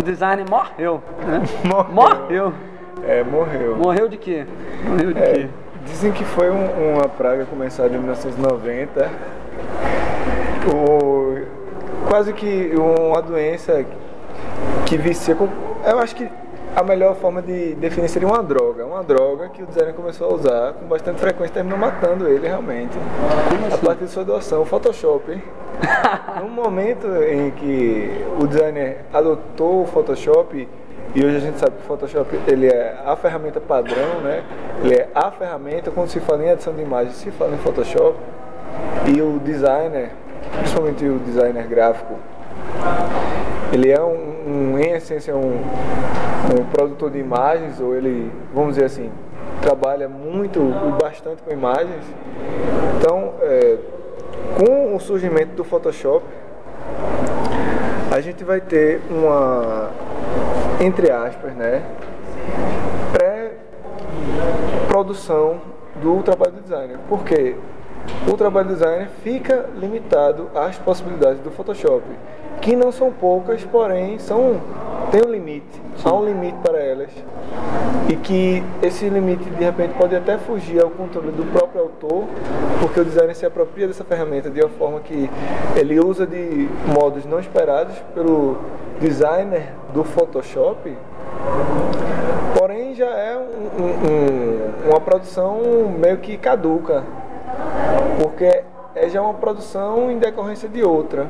O designer morreu. Né? Morreu. É, morreu. Morreu de quê? Morreu de É, quê? dizem que foi um- uma praga começada em 1990. O, quase que uma doença que vicia. Com, eu acho que a melhor forma de definir seria uma droga. Uma droga que o designer começou a usar com bastante frequência terminou matando ele realmente. A partir de sua doação, o Photoshop. No momento em que o designer adotou o Photoshop, e hoje a gente sabe que o Photoshop ele é a ferramenta padrão, né? Ele é a ferramenta, quando se fala em edição de imagem, se fala em Photoshop. E o designer, principalmente o designer gráfico, ele é um, um, em essência um, um produtor de imagens, ou ele, vamos dizer assim, trabalha muito bastante com imagens. Então, é, com o surgimento do Photoshop, a gente vai ter uma, entre aspas, né, pré-produção do trabalho do designer. Porque o trabalho do designer fica limitado às possibilidades do Photoshop, que não são poucas, porém são tem um limite, há um limite para elas. E que esse limite de repente pode até fugir ao controle do próprio autor, porque o designer se apropria dessa ferramenta de uma forma que ele usa de modos não esperados pelo designer do Photoshop, porém já é um- um- uma produção meio que caduca, porque é já uma produção em decorrência de outra.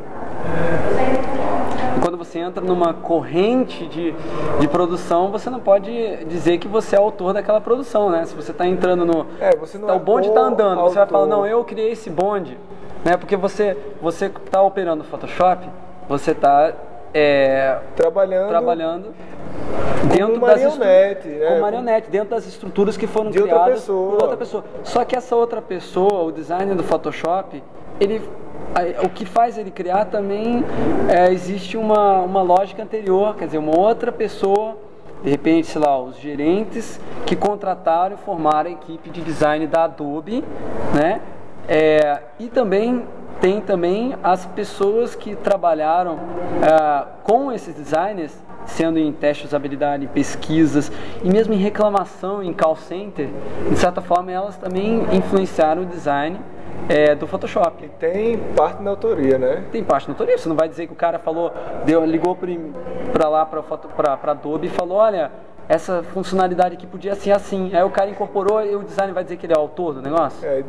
Você entra numa corrente de, de produção, você não pode dizer que você é autor daquela produção, né? Se você está entrando no. É, você não tá, é o bonde está andando, você vai falar, autor. não, eu criei esse bonde. Né? Porque você você está operando o Photoshop, você está Trabalhando, trabalhando dentro Como das marionete, né? como marionete, dentro das estruturas que foram De outra criadas pessoa. por outra pessoa. Só que essa outra pessoa, o designer do Photoshop, ele o que faz ele criar também é, existe uma, uma lógica anterior, quer dizer, uma outra pessoa, de repente, sei lá, os gerentes que contrataram e formaram a equipe de design da Adobe, né? É, e também tem também as pessoas que trabalharam ah, com esses designers, sendo em testes de usabilidade, pesquisas e mesmo em reclamação em call center, de certa forma elas também influenciaram o design eh, do Photoshop. tem parte na autoria, né? Tem parte na autoria, você não vai dizer que o cara falou, deu, ligou para lá para Adobe e falou, olha, essa funcionalidade aqui podia ser assim. Aí o cara incorporou e o designer vai dizer que ele é o autor do negócio? É,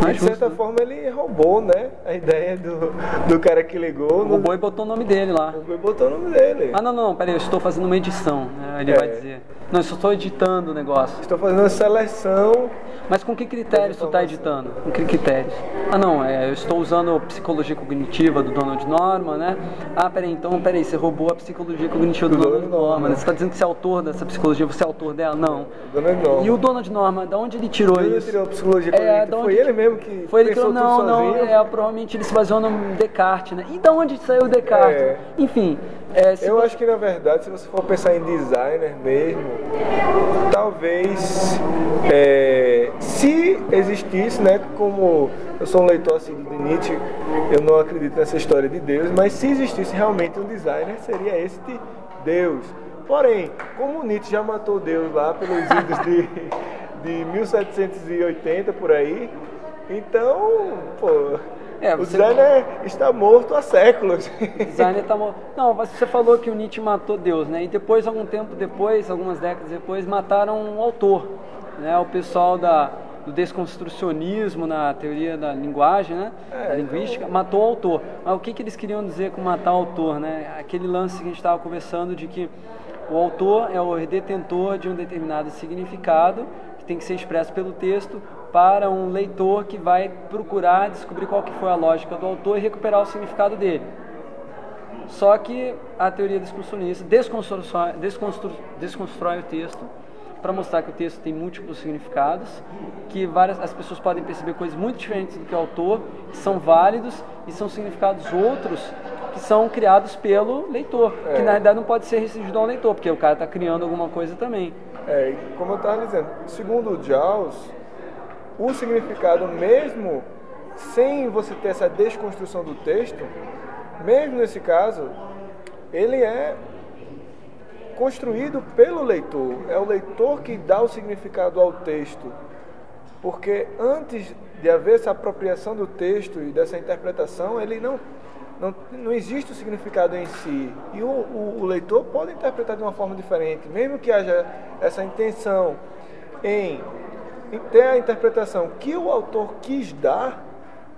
Não é de certa justo, né? forma ele roubou, né? A ideia do, do cara que ligou. no- Roubou e botou o nome dele lá. Roubou e botou o nome dele. Ah, não, não, peraí, eu estou fazendo uma edição. né? Ele É. vai dizer. Não, eu só estou editando o negócio. Estou fazendo uma seleção. Mas com que critérios tu está editando? Com que critérios? Ah, não, é, eu estou usando psicologia cognitiva do Donald Norman, né? Ah, peraí, então, peraí, você roubou a psicologia cognitiva do, Do Donald Donald Norman. Norman. né? Você está dizendo que você é autor dessa psicologia, você é autor dela? Não. Donald Norman. E o Donald Norman, da onde ele tirou Ele isso? tirou a psicologia É, Foi ele mesmo que Foi ele que não, não, é, provavelmente ele se baseou no Descartes, né? E da onde saiu o Descartes? É. Enfim, é, Eu você- acho que na verdade, se você for pensar em designer mesmo, talvez é, se existisse, né, como eu sou um leitor assim de Nietzsche, eu não acredito nessa história de Deus, mas se existisse realmente um designer, seria este Deus. Porém, como Nietzsche já matou Deus lá pelos idos de, de 1780 por aí, então, pô, É, o você- designer está morto há séculos. O designer tá mo- Não, você falou que o Nietzsche matou Deus, né? E depois, algum tempo depois, algumas décadas depois, mataram o autor, né? O pessoal da, do desconstrucionismo na teoria da linguagem, né? É, da linguística, matou o autor. Mas o que, que eles queriam dizer com matar o autor, né? Aquele lance que a gente estava conversando de que o autor é o detentor de um determinado significado que tem que ser expresso pelo texto para um leitor que vai procurar descobrir qual que foi a lógica do autor e recuperar o significado dele. Só que a teoria desconstrucionista desconstrói, desconstru, desconstrói o texto para mostrar que o texto tem múltiplos significados, que várias as pessoas podem perceber coisas muito diferentes do que o autor, que são válidos e são significados outros que são criados pelo leitor, que É. na verdade não pode ser restringido ao leitor, porque o cara está criando alguma coisa também. É, como eu estava dizendo, segundo o Jaws, o significado mesmo sem você ter essa desconstrução do texto, mesmo nesse caso, ele é construído pelo leitor. É o leitor que dá o significado ao texto. Porque antes de haver essa apropriação do texto e dessa interpretação, ele não, não, não existe o significado em si. E o, o, o leitor pode interpretar de uma forma diferente, mesmo que haja essa intenção em, em ter a interpretação que o autor quis dar,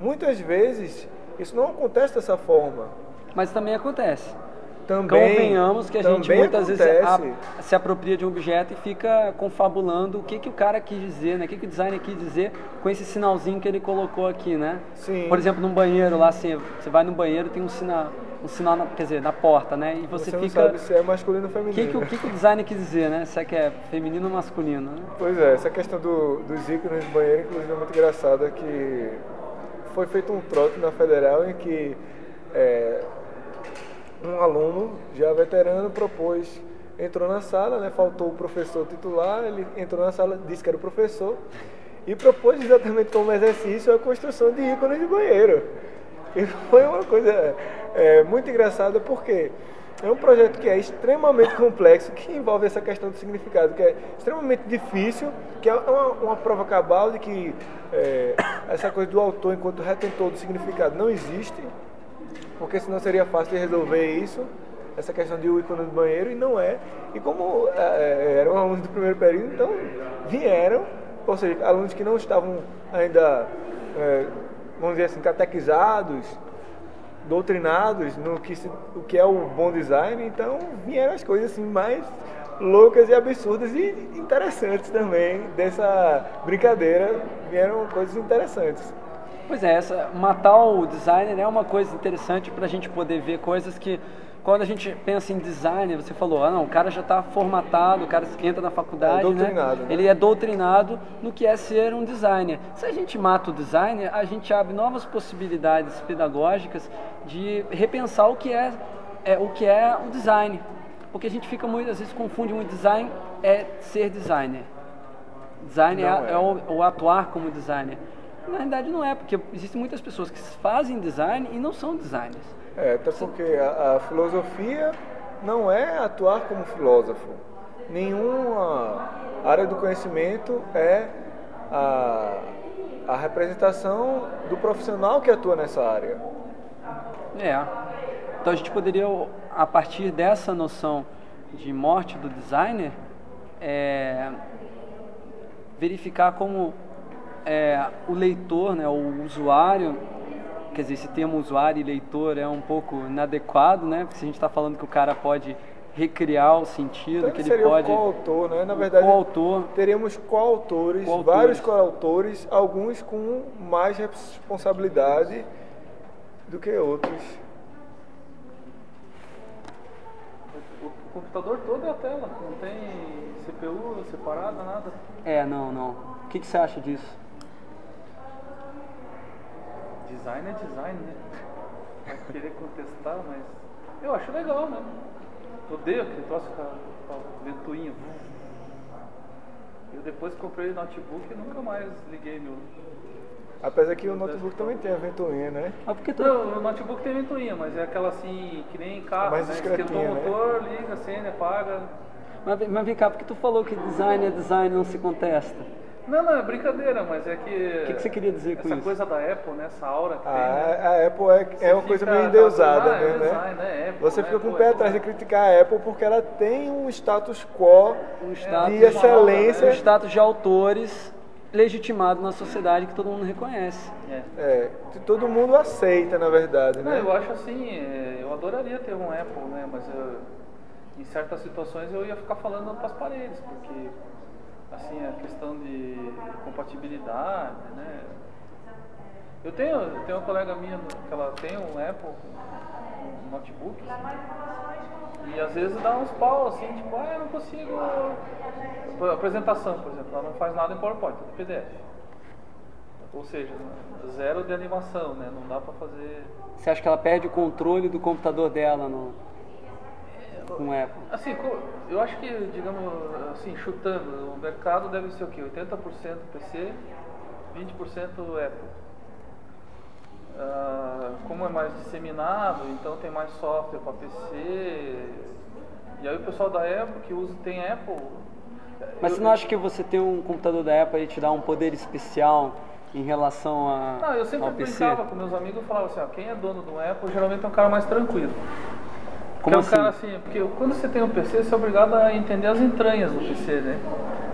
muitas vezes isso não acontece dessa forma. Mas também acontece. Também, Convenhamos que a gente muitas vezes acontece. a- se apropria de um objeto e fica confabulando o que, que o cara quis dizer, né? O que, que o designer quis dizer com esse sinalzinho que ele colocou aqui, né? Sim. Por exemplo, num banheiro lá, assim, você vai no banheiro tem um sinal, um sinal, na, quer dizer, na porta, né? E você, Você, não fica... sabe se é masculino ou O feminino. que, que, o que, que o designer quis dizer, né? Se é que é feminino ou masculino, né? Pois é, essa questão do, dos ícones do banheiro, inclusive, é muito engraçada que foi feito um trote na Federal em que é, um aluno, já veterano, propôs, entrou na sala, né, faltou o professor titular, ele entrou na sala, disse que era o professor, e propôs exatamente como exercício a construção de ícones de banheiro. E foi uma coisa é, muito engraçada porque é um projeto que é extremamente complexo, que envolve essa questão do significado, que é extremamente difícil, que é uma, uma prova cabal de que é, essa coisa do autor enquanto retentor do significado não existe, porque senão seria fácil de resolver isso, essa questão de o ícone do banheiro, e não é. E como é, eram alunos do primeiro período, então vieram, ou seja, alunos que não estavam ainda, é, vamos dizer assim, catequizados, doutrinados no que, se, o que é o bom design, então vieram as coisas assim mais loucas e absurdas e interessantes também dessa brincadeira, vieram coisas interessantes. Pois é, essa, matar o designer é uma coisa interessante para a gente poder ver coisas que, quando a gente pensa em design, você falou, ah não, o cara já está formatado, o cara entra na faculdade, É, doutrinado, né? né? ele é doutrinado no que é ser um designer. Se a gente mata o designer, a gente abre novas possibilidades pedagógicas de repensar o que é, é o que é o design. Porque a gente fica muitas vezes confunde muito design é ser designer. Design é, é. é o, o atuar como designer. Na realidade não é, porque existem muitas pessoas que fazem design e não são designers. É, até porque a, a filosofia não é atuar como filósofo. Nenhuma área do conhecimento é a, a representação do profissional que atua nessa área. É. Então a gente poderia, a partir dessa noção de morte do designer, é, verificar como é, o leitor, né, o usuário, quer dizer, esse termo usuário e leitor é um pouco inadequado, né? Porque se a gente está falando que o cara pode recriar o sentido, Então que ele pode... o coautor, né? Na o verdade, coautor. teríamos coautores, Coautores. vários coautores, alguns com mais responsabilidade do que outros. O computador todo é a tela, não tem CPU separada, nada. É, não, não. O que, que você acha disso? Design é design, né? Vai querer contestar, mas eu acho legal, né? Odeio aquele troço com a, ventoinha. Eu depois comprei o notebook e nunca mais liguei meu. Apesar que o notebook também tem a ventoinha, né? Ah, porque tu... Não, o notebook tem ventoinha, mas é aquela assim, que nem carro, Mais né? Esquentou o né? motor, liga, acende, apaga. Mas, vem- mas vem cá, porque tu falou que design é design, não se contesta. Não, não, é brincadeira, mas é que. O que, que você queria dizer com Essa isso? coisa da Apple, né? Essa aura que tem. né? A, a Apple é, é uma coisa meio endeusada, ah, é né? design, né? Apple, Você né? fica com o pé é atrás de criticar a Apple porque ela tem um status quo Um status, de excelência. um status de autores legitimado na sociedade que todo mundo reconhece. É. É, que todo mundo aceita, na verdade, Não, né? eu acho assim, é, eu adoraria ter um Apple, né? Mas eu- em certas situações eu ia ficar falando para as paredes, porque assim a questão de compatibilidade, né? Eu tenho, eu tenho uma colega minha que ela tem um Apple, um notebook, assim, e às vezes dá uns pau assim, tipo, ah, eu não consigo. Apresentação, por exemplo, ela não faz nada em PowerPoint, tudo PDF. Ou seja, zero de animação, né? Não dá para fazer. Você acha que ela perde o controle do computador dela no, com o Apple? Assim, eu acho que, digamos, assim, chutando, o mercado deve ser o quê? 80% PC, 20% Apple. Ah, como é mais disseminado, então tem mais software para PC, E aí o pessoal da Apple que usa, tem Apple. Mas eu- você não acha que você ter um computador da Apple te dá um poder especial em relação a, Não, eu sempre brincava com meus amigos e falava assim, ó, quem é dono do Apple geralmente é um cara mais tranquilo. Como Porque é um assim? cara assim, porque quando você tem um PC, você é obrigado a entender as entranhas do PC, né?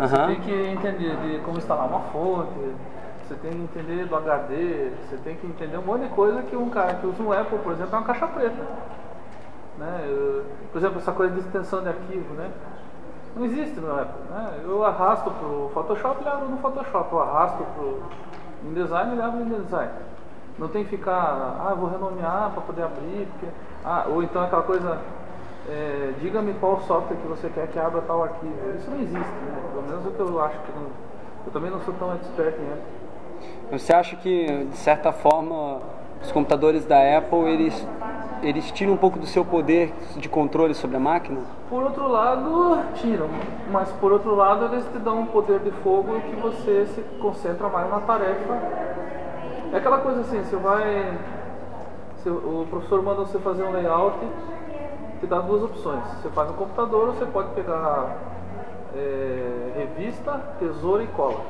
Você tem que entender de como instalar uma fonte, você tem que entender do HD, você tem que entender um monte de coisa que um cara que usa um Apple, por exemplo, é uma caixa preta. Né? Eu- por exemplo, essa coisa de extensão de arquivo, né? Não existe no Apple, né? Eu arrasto pro Photoshop, ele abre no Photoshop, eu arrasto pro InDesign, ele abre no InDesign. Não tem que ficar, ah, vou renomear para poder abrir, porque, ah, ou então aquela coisa, é, diga-me qual software que você quer que abra tal arquivo. Isso não existe, né? Pelo menos o que eu acho que não, eu também não sou tão expert em Apple. Você acha que, de certa forma, os computadores da Apple, eles, eles tiram um pouco do seu poder de controle sobre a máquina? Por outro lado, tiram, mas por outro lado eles te dão um poder de fogo que você se concentra mais na tarefa. É aquela coisa assim, você vai. O professor manda você fazer um layout, te dá duas opções. Você faz no computador ou você pode pegar é, revista, tesoura e cola.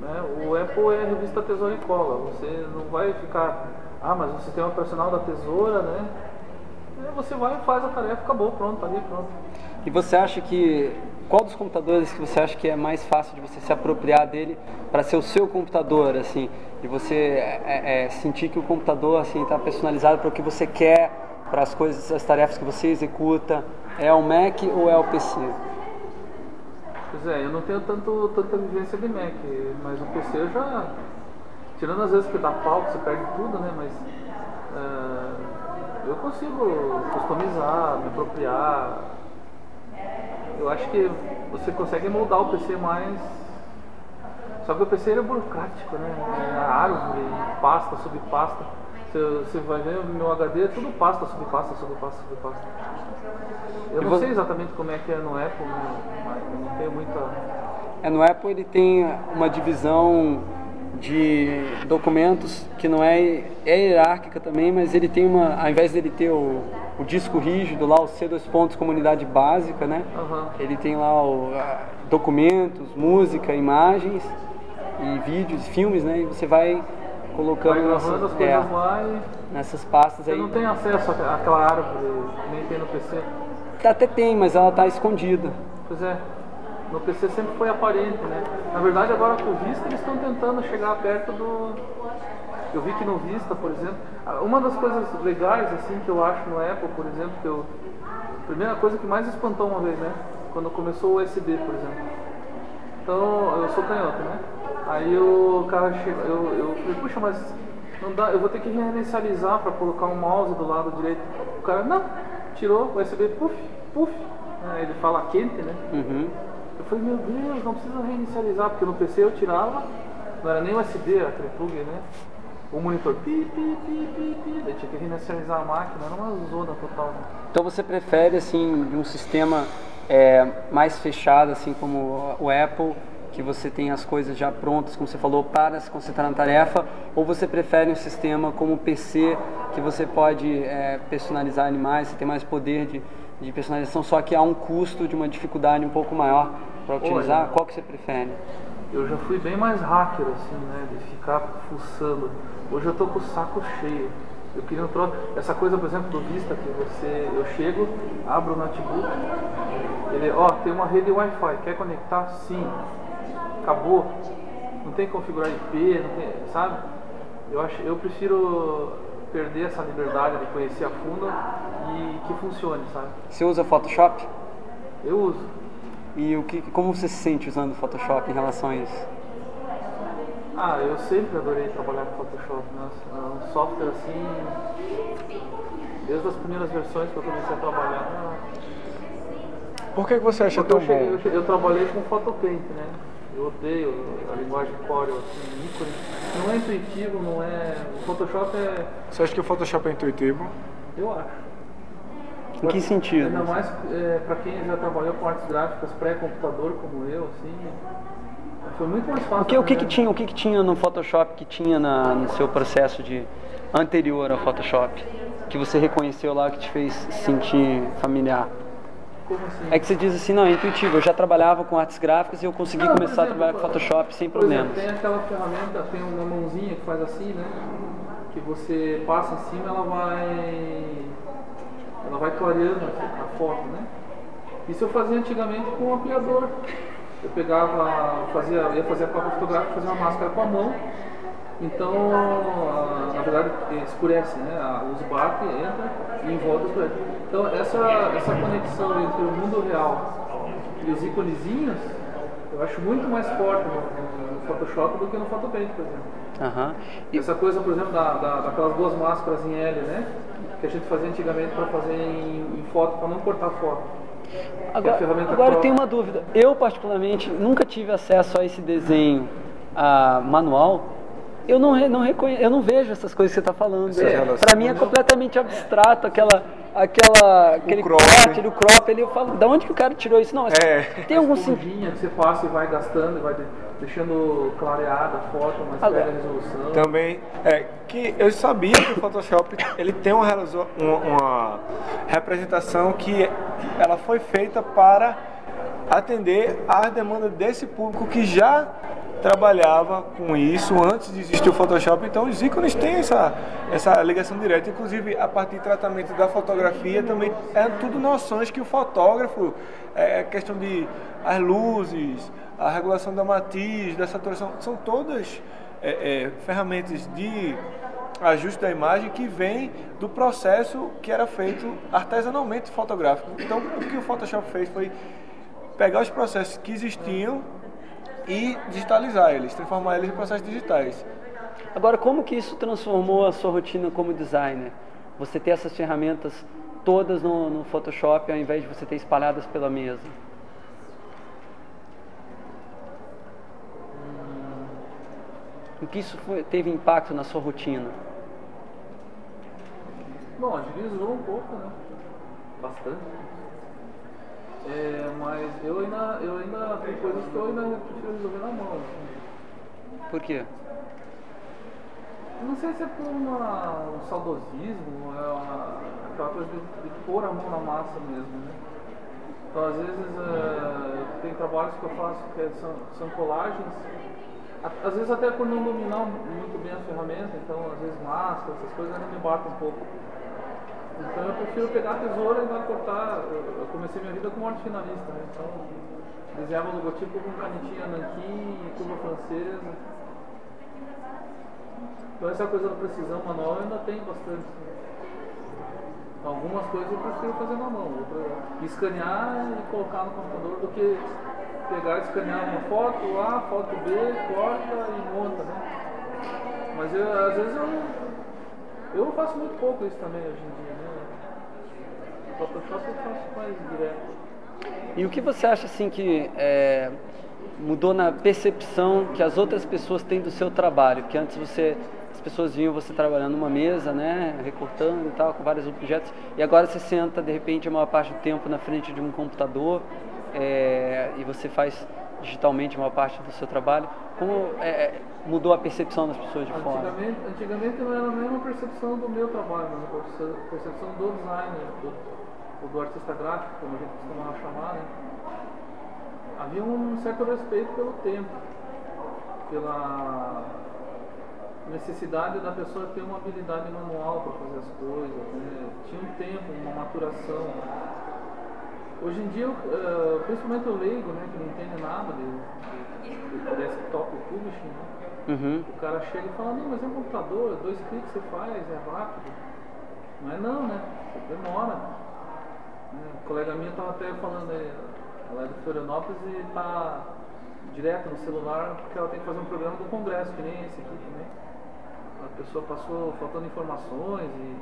Né? O Apple é revista tesoura e cola. Você não vai ficar. Ah, mas você tem uma personal da tesoura, né? Você vai e faz a tarefa, acabou, pronto, tá ali, pronto. E você acha que qual dos computadores que você acha que é mais fácil de você se apropriar dele para ser o seu computador, assim, de você é, é, sentir que o computador assim está personalizado para o que você quer, para as coisas, as tarefas que você executa, é o Mac ou é o PC? Pois é, eu não tenho tanto, tanta vivência de Mac, mas o PC eu já. Tirando às vezes que dá pau, que você perde tudo, né? Mas. é, eu consigo customizar, me apropriar. Eu acho que você consegue moldar o PC mais. Só que o PC é burocrático, né? É árvore, pasta, subpasta. Você, você vai ver o meu HD é tudo pasta, subpasta, subpasta, subpasta. Eu E não você- sei exatamente como é que é no Apple, né? mas não tenho muita. É, no Apple ele tem uma divisão de documentos que não é, é hierárquica também, mas ele tem uma, ao invés dele ter o, o disco rígido lá, o C2 pontos comunidade básica, né? Aham. Ele tem lá o, documentos, música, imagens e vídeos, filmes, né? E você vai colocando Vai as nessas, coisas é, lá e nessas pastas você aí. não tem acesso àquela árvore nem tem no PC. Até tem, mas ela está escondida. Pois é, no PC sempre foi aparente, né? Na verdade agora com o Vista eles estão tentando chegar perto do. Eu vi que no Vista, por exemplo, uma das coisas legais assim que eu acho no Apple, por exemplo, que eu. A primeira coisa que mais espantou uma vez, né? Quando começou o USB, por exemplo. Então, eu sou canhoto, né? Aí o cara chega, eu, eu falei, puxa, mas não dá, eu vou ter que reinicializar para colocar um mouse do lado direito. O cara, não, tirou o USB, puf, puf. Ele fala quente, né? Uhum. Eu falei, meu Deus, não precisa reinicializar, porque no PC eu tirava, não era nem USB, aquele plug, né? O monitor, pi, pi, pi, pi, pi, daí tinha que reinicializar a máquina, era uma zona total. Né? Então você prefere assim um sistema é, mais fechado, assim como o Apple, que você tem as coisas já prontas, como você falou, para se concentrar na tarefa, ou você prefere um sistema como o PC, que você pode é, personalizar animais, você tem mais poder de, de personalização, só que há um custo de uma dificuldade um pouco maior para utilizar? Olha. Qual que você prefere? Eu já fui bem mais hacker, assim, né? De ficar fuçando. Hoje eu tô com o saco cheio. Eu queria um troço. Essa coisa, por exemplo, do Vista, que você. Eu chego, abro o notebook, ele, ó, tem uma rede Wi-Fi, quer conectar? Sim. Acabou. Não tem que configurar IP, não tem. Sabe? Eu, acho, eu prefiro perder essa liberdade de conhecer a fundo e que funcione, sabe? Você usa Photoshop? Eu uso. E o que, como você se sente usando o Photoshop em relação a isso? Ah, eu sempre adorei trabalhar com Photoshop, né? É um software assim. Desde as primeiras versões que eu comecei a trabalhar. Por que que você acha Porque tão eu, cheguei- bom? eu, cheguei- eu trabalhei com Photopaint, né? Eu odeio a linguagem Corel, assim, ícone. Não é intuitivo, não é. O Photoshop é. Você acha que o Photoshop é intuitivo? Eu acho. Em que sentido? Ainda mais é, para quem já trabalhou com artes gráficas pré-computador como eu, assim. Foi muito mais fácil. O que, o que, né? que tinha, o que, que tinha no Photoshop que tinha na, no seu processo de anterior ao Photoshop? que você reconheceu lá que te fez sentir familiar? Como assim? É que você diz assim, não, é intuitivo, eu já trabalhava com artes gráficas e eu consegui Não, começar a exemplo, trabalhar com Photoshop sem Por exemplo, problemas. tem aquela ferramenta, tem uma mãozinha que faz assim, né? Que você passa em cima, ela vai. Ela vai clareando a foto, né? Isso eu fazia antigamente com um ampliador. Eu pegava, fazia, ia fazer a cópia fotográfica, fazia uma máscara com a mão. Então, a- na verdade, escurece, né? A luz bate, entra e em volta escurece. Então, essa, essa conexão entre o mundo real e os iconezinhos, eu acho muito mais forte no, no- Photoshop do que no Photopaint, por exemplo. Aham. E- Essa coisa, por exemplo, da, da- daquelas duas máscaras em L, né? Que a gente fazia antigamente para fazer em, em foto, para não cortar foto. Agora, ferramenta agora eu tenho uma dúvida. Eu, particularmente, nunca tive acesso a esse desenho ah, manual. Eu não, re- não reconhe... eu não vejo essas coisas que você está falando. Relação. Para mim é completamente abstrato aquela, aquela, aquele crop. corte do crop ali. Eu falo, da onde que o cara tirou isso? Não, É. tem algum sentido. Que você passa e vai gastando e vai deixando clareada a foto, mas Agora- a resolução. Também é que eu sabia que o Photoshop ele tem uma, uma, uma representação que ela foi feita para atender às demandas desse público que já trabalhava com isso antes de existir o Photoshop. Então os ícones têm essa, essa ligação direta. Inclusive a partir do tratamento da fotografia também é tudo noções que o fotógrafo é questão de as luzes, a regulação da matiz, da saturação, são todas é, é, ferramentas de ajuste da imagem que vem do processo que era feito artesanalmente fotográfico. Então, o que o Photoshop fez foi pegar os processos que existiam e digitalizar eles, transformar eles em processos digitais. Agora, como que isso transformou a sua rotina como designer? Você ter essas ferramentas todas no, no Photoshop ao invés de você ter espalhadas pela mesa? O que isso foi- teve impacto na sua rotina? Bom, agilizou um pouco, né? Bastante. É, mas eu ainda, eu ainda tem coisas que eu ainda prefiro resolver na mão. assim. Por quê? Não sei se é por uma, um saudosismo, é uma, aquela coisa de, de pôr a mão na massa mesmo, né? Então, às vezes, é, tem trabalhos que eu faço que é- são, são colagens, às vezes até por não dominar muito bem a ferramenta, então, às vezes, máscara, essas coisas ainda me batem um pouco. Então, eu prefiro pegar a tesoura e não cortar. Eu comecei minha vida como arte finalista, né? Então, desenhava logotipo com canetinha nanquim, curva francesa. Então essa coisa da precisão manual eu ainda tem bastante. Algumas coisas eu prefiro fazer na mão, outra, escanear e colocar no computador do que pegar e escanear uma foto A, foto B, corta e monta, né? Mas eu, às vezes eu, eu faço muito pouco isso também hoje em dia, né? Photoshop eu faço mais direto. E o que você acha assim que é, mudou na percepção que as outras pessoas têm do seu trabalho? Que antes você as pessoas viam você trabalhando numa mesa, né, recortando e tal, com vários objetos, e agora você senta de repente a maior parte do tempo na frente de um computador é, e você faz digitalmente a maior parte do seu trabalho. Como é, mudou a percepção das pessoas de fora? Antigamente, antigamente não era a mesma percepção do meu trabalho, mas a perce- percepção do designer, do, ou do artista gráfico, como a gente costumava chamar, né? Havia um certo respeito pelo tempo, pela necessidade da pessoa ter uma habilidade manual para fazer as coisas, né? tinha um tempo, uma maturação. Hoje em dia, eh, principalmente o leigo, né, que não entende nada de, de, de desktop publishing, né? Uhum. O cara chega e fala, não, mas é um computador, dois cliques você faz, é rápido. Não é não, né? Demora. Né, A colega minha estava até falando ela é de Florianópolis e está direto no celular porque ela tem que fazer um programa do congresso, que nem esse aqui também. A pessoa passou faltando informações e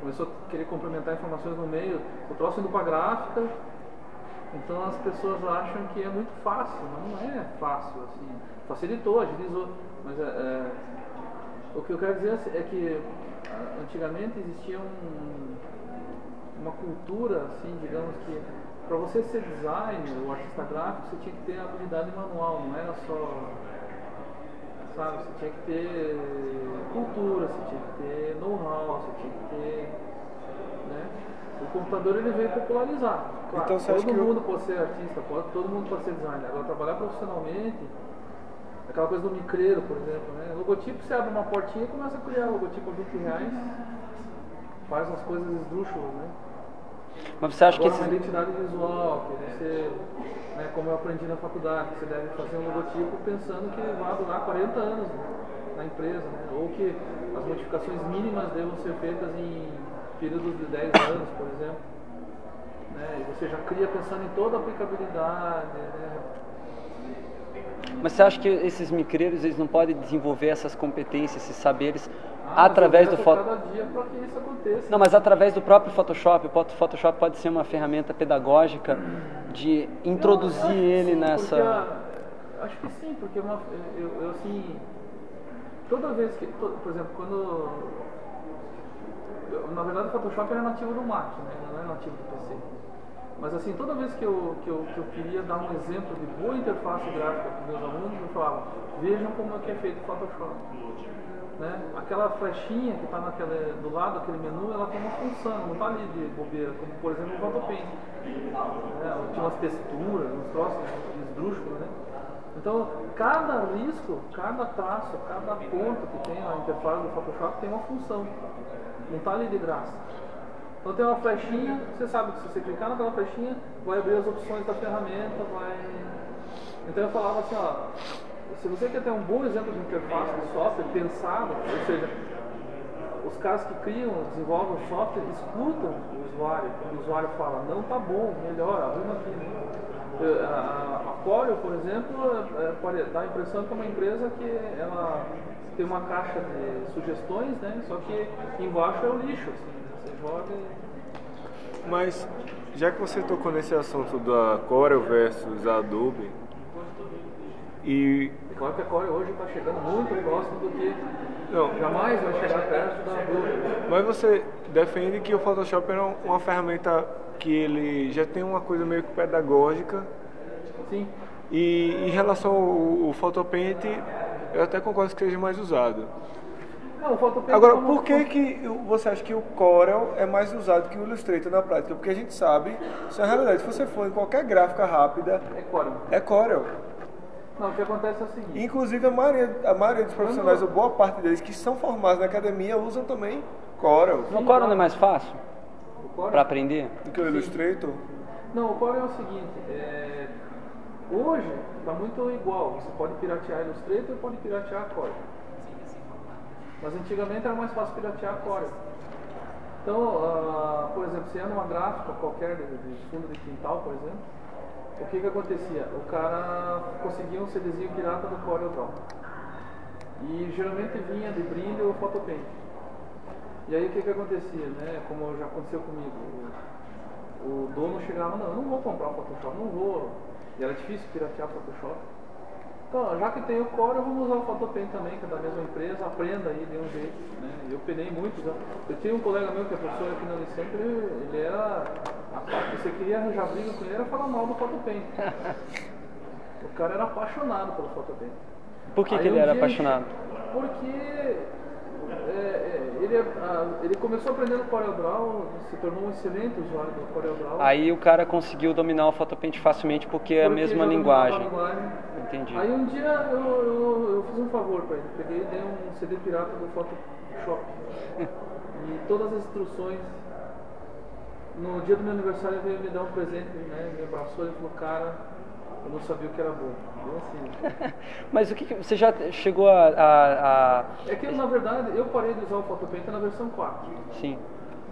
começou a querer complementar informações no meio. O troço indo para gráfica, então as pessoas acham que é muito fácil, mas não é fácil, assim. Facilitou, agilizou, mas é, é, o que eu quero dizer é que antigamente existia um, uma cultura, assim, digamos que para você ser designer ou artista gráfico, você tinha que ter habilidade manual, não era só sabe, você tinha que ter cultura, você tinha que ter know-how, você tinha que ter Né? O computador ele veio popularizar. Claro, Então, você acha todo que mundo pode ser artista, pode, todo mundo pode ser designer. Agora, trabalhar profissionalmente, aquela coisa do micreiro, por exemplo. Né? Logotipo, você abre uma portinha e começa a criar logotipo a 20 reais, faz umas coisas esdrúxulas, né? Mas você acha que Agora, uma esses... identidade visual, que você, né, como eu aprendi na faculdade, você deve fazer um logotipo pensando que vai durar 40 anos né, na empresa, né? ou que as modificações mínimas devam ser feitas em períodos de 10 anos, por exemplo. Né? E você já cria pensando em toda a aplicabilidade. Né? Mas você acha que esses micreiros eles não podem desenvolver essas competências, esses saberes Ah, através do foto? aconteça. Não, mas através do próprio Photoshop. O Photo- Photoshop pode ser uma ferramenta pedagógica de introduzir que ele sim, nessa. a- acho que sim, porque uma, eu, eu, assim. Toda vez que. por exemplo, quando. Na verdade o Photoshop era nativo do Mac, né? não é nativo do PC. Mas assim, toda vez que eu, que, eu, que eu queria dar um exemplo de boa interface gráfica para meus alunos, eu falava, vejam como é que é feito o Photoshop. Né? Aquela flechinha que está do lado daquele menu, ela tem uma função, não está ali de bobeira, como por exemplo o Photopaint. Né? Tinha umas texturas, uns troços esdrúxulos, né? Então, cada risco, cada traço, cada ponto que tem na interface do Photoshop tem uma função. Não está ali de graça. Então tem uma flechinha, você sabe que se você clicar naquela flechinha, vai abrir as opções da ferramenta, vai. Então eu falava assim, ó, se você quer ter um bom exemplo de interface de software pensado, ou seja, os caras que criam, desenvolvem o software, escutam o usuário. O usuário fala, não tá bom, melhor, arruma aqui. Eh, A, a Corel, por exemplo, eh, pode dar a impressão que é uma empresa que ela tem uma caixa de sugestões, né? Só que embaixo é o lixo, assim, né? Você joga e... Mas, já que você tocou nesse assunto da Corel versus a Adobe, e claro que a Corel hoje está chegando muito próximo do que Não. jamais vai chegar perto da Adobe. Mas você defende que o Photoshop é um- uma ferramenta que ele já tem uma coisa meio que pedagógica Sim. e em relação ao, ao Photopaint eu até concordo que seja mais usado. Não, o Agora, como- por que, que você acha que o Corel é mais usado que o Illustrator na prática? Porque a gente sabe, isso é a realidade, se você for em qualquer gráfica rápida, É Corel. é Corel. Não, o que acontece é o seguinte. Inclusive a maioria, a maioria dos profissionais, ou boa parte deles que são formados na academia, usam também Corel. No Corel não é mais fácil O para aprender? Do que o Illustrator. Não, o Corel é o seguinte, é, hoje está muito igual, você pode piratear Illustrator pode piratear a Corel. Mas antigamente era mais fácil piratear a Corel. Então, ah, por exemplo, você ia numa gráfica qualquer de, de fundo de quintal, por exemplo, o que que acontecia? O cara conseguia um CDzinho pirata do Corel Draw. E geralmente vinha de brinde o Photopaint. E aí o que que acontecia, né? Como já aconteceu comigo, o, o dono chegava, não, eu não vou comprar o Photoshop, não vou. E era difícil piratear o Photoshop. Então, já que tem o Core, vamos usar o Photopaint também, que é da mesma empresa, aprenda aí de um jeito. Né? Eu penei muito. Já. Eu tinha um colega meu que é professor aqui na Unicentro, ele, ele era. A parte você queria arranjar briga com ele era falar mal do Photopaint. o cara era apaixonado pelo Photopaint. Por que, que ele um era apaixonado? Porque ele, ah, ele começou aprendendo Corel Draw, se tornou um excelente usuário do Corel Draw. Aí o cara conseguiu dominar o Photopaint facilmente porque é a mesma linguagem. a linguagem. Entendi. Aí um dia eu, eu, eu fiz um favor para ele, peguei e dei um CD pirata do Photoshop. e todas as instruções. No dia do meu aniversário ele veio me dar um presente, né? Me abraçou e falou, cara, eu não sabia o que era bom. Assim. Mas o que, que- você já chegou a, a- a- É que na verdade eu parei de usar o Photopaint na versão 4. sim?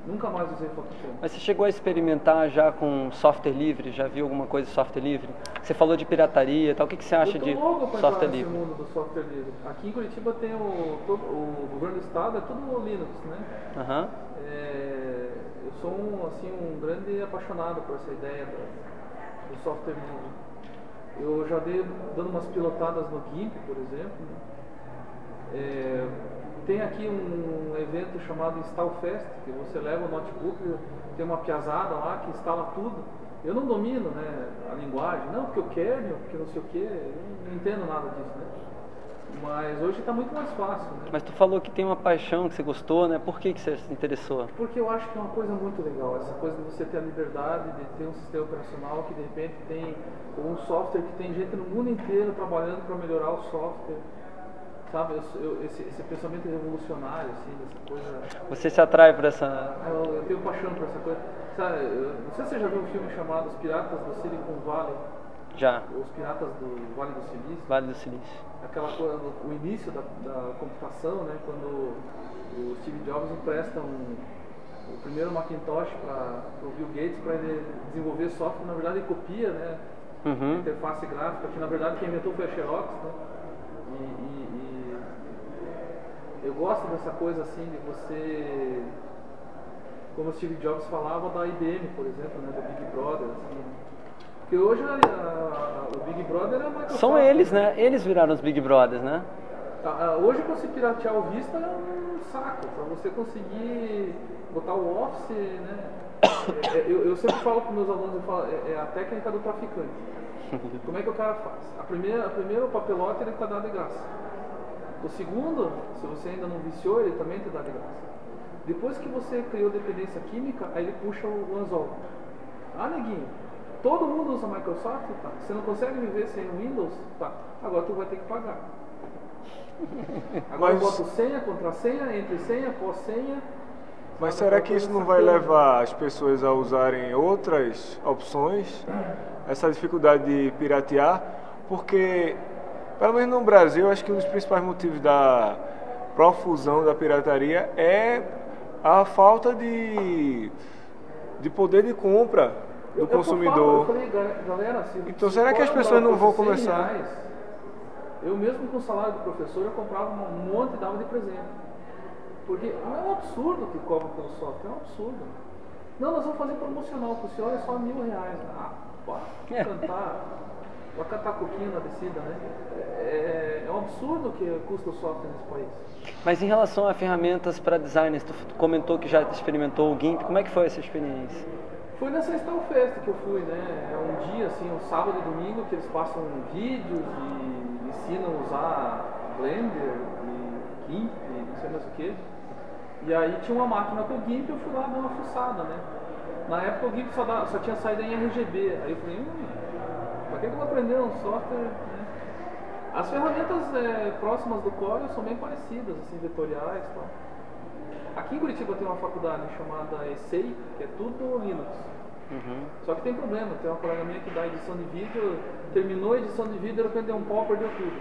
Nunca mais usei Photopaint. Mas você chegou a experimentar já com software livre? Já viu alguma coisa de software livre? Você falou de pirataria e tal. O que, que você acha de software livre? mundo do software livre. Aqui em Curitiba tem o, todo, o governo do estado, é tudo Linux, né? Aham. É, eu sou um, assim, um grande apaixonado por essa ideia do, do software livre. Eu já dei dando umas pilotadas no GIMP, por exemplo. É, tem aqui um evento chamado InstallFest, que você leva o notebook, tem uma piazada lá que instala tudo. Eu não domino né, a linguagem, não, porque eu quero, porque não sei o que, não entendo nada disso. Né? Mas hoje está muito mais fácil, né? Mas tu falou que tem uma paixão, que você gostou, né? Por que, que você se interessou? Porque eu acho que é uma coisa muito legal, essa coisa de você ter a liberdade de ter um sistema operacional que de repente tem um software que tem gente no mundo inteiro trabalhando para melhorar o software. Sabe, eu, eu, esse, esse, pensamento revolucionário, assim, dessa coisa. Você se atrai por essa. Eu, eu tenho paixão por essa coisa. Sabe, não sei se você já viu um filme chamado Os Piratas do Silicon Valley. Já. Os Piratas do Vale do Silício. Vale do Silício. Aquela coisa, o início da, da computação, né, quando o Steve Jobs empresta um, o primeiro Macintosh para o Bill Gates para ele desenvolver software, na verdade ele copia, né, uhum. interface gráfica, que na verdade quem inventou foi a Xerox, né, e, e, e eu gosto dessa coisa assim de você como o Steve Jobs falava da IBM, por exemplo, né, do Big Brother, assim, porque hoje a, a, o Big Brother é Microsoft. São eles, né? Eles viraram os Big Brothers, né? Hoje você piratear o Vista é um saco, para você conseguir botar o Office, né? É, é, eu, eu, sempre falo para meus alunos, eu falo, é, é, a técnica do traficante. Como é que o cara faz? A primeira, a primeira o papelote ele está dado de graça. O segundo, se você ainda não viciou, ele também te dá de graça. Depois que você criou dependência química, aí ele puxa o anzol. Ah, neguinho, Todo mundo usa Microsoft? Tá. Você não consegue viver sem o Windows? Tá. Agora tu vai ter que pagar. Agora Mas... eu boto senha, contrassenha, entre senha, pós-senha. Mas será que isso não vai levar as pessoas a usarem outras opções? Essa dificuldade de piratear? Porque, pelo menos no Brasil, acho que um dos principais motivos da profusão da pirataria é a falta de, de poder de compra do consumidor. Eu falei, galera, se, então se será que as pessoas não vão começar? Reais, eu mesmo com o salário do professor eu comprava um monte e dava de presente. Porque é um absurdo que cobra pelo software, é um absurdo. Não, nós vamos fazer promocional, para o senhor é só mil reais. Ah, pá, é. cantar. Vai cantar coquinho na descida, né? É, é um absurdo que custa o software nesse país. Mas em relação a ferramentas para designers, tu comentou que já experimentou o GIMP, como é que foi essa experiência? Foi nessa Style Fest que eu fui, né? É um dia, assim, um sábado e domingo que eles passam vídeos e ensinam a usar Blender e GIMP e não sei mais o que. E aí tinha uma máquina com GIMP eu fui lá dar uma fuçada, né? Na época o GIMP só, só tinha saído em RGB. Aí eu falei, hum, pra que eu vou aprender um software, né? As ferramentas é, próximas do Core são bem parecidas, assim, vetoriais e tal. Aqui em Curitiba tem uma faculdade chamada ESEI, que é tudo Linux. Uhum. Só que tem problema, tem uma colega minha que dá edição de vídeo, terminou a edição de vídeo e de repente deu um pau, perdeu tudo.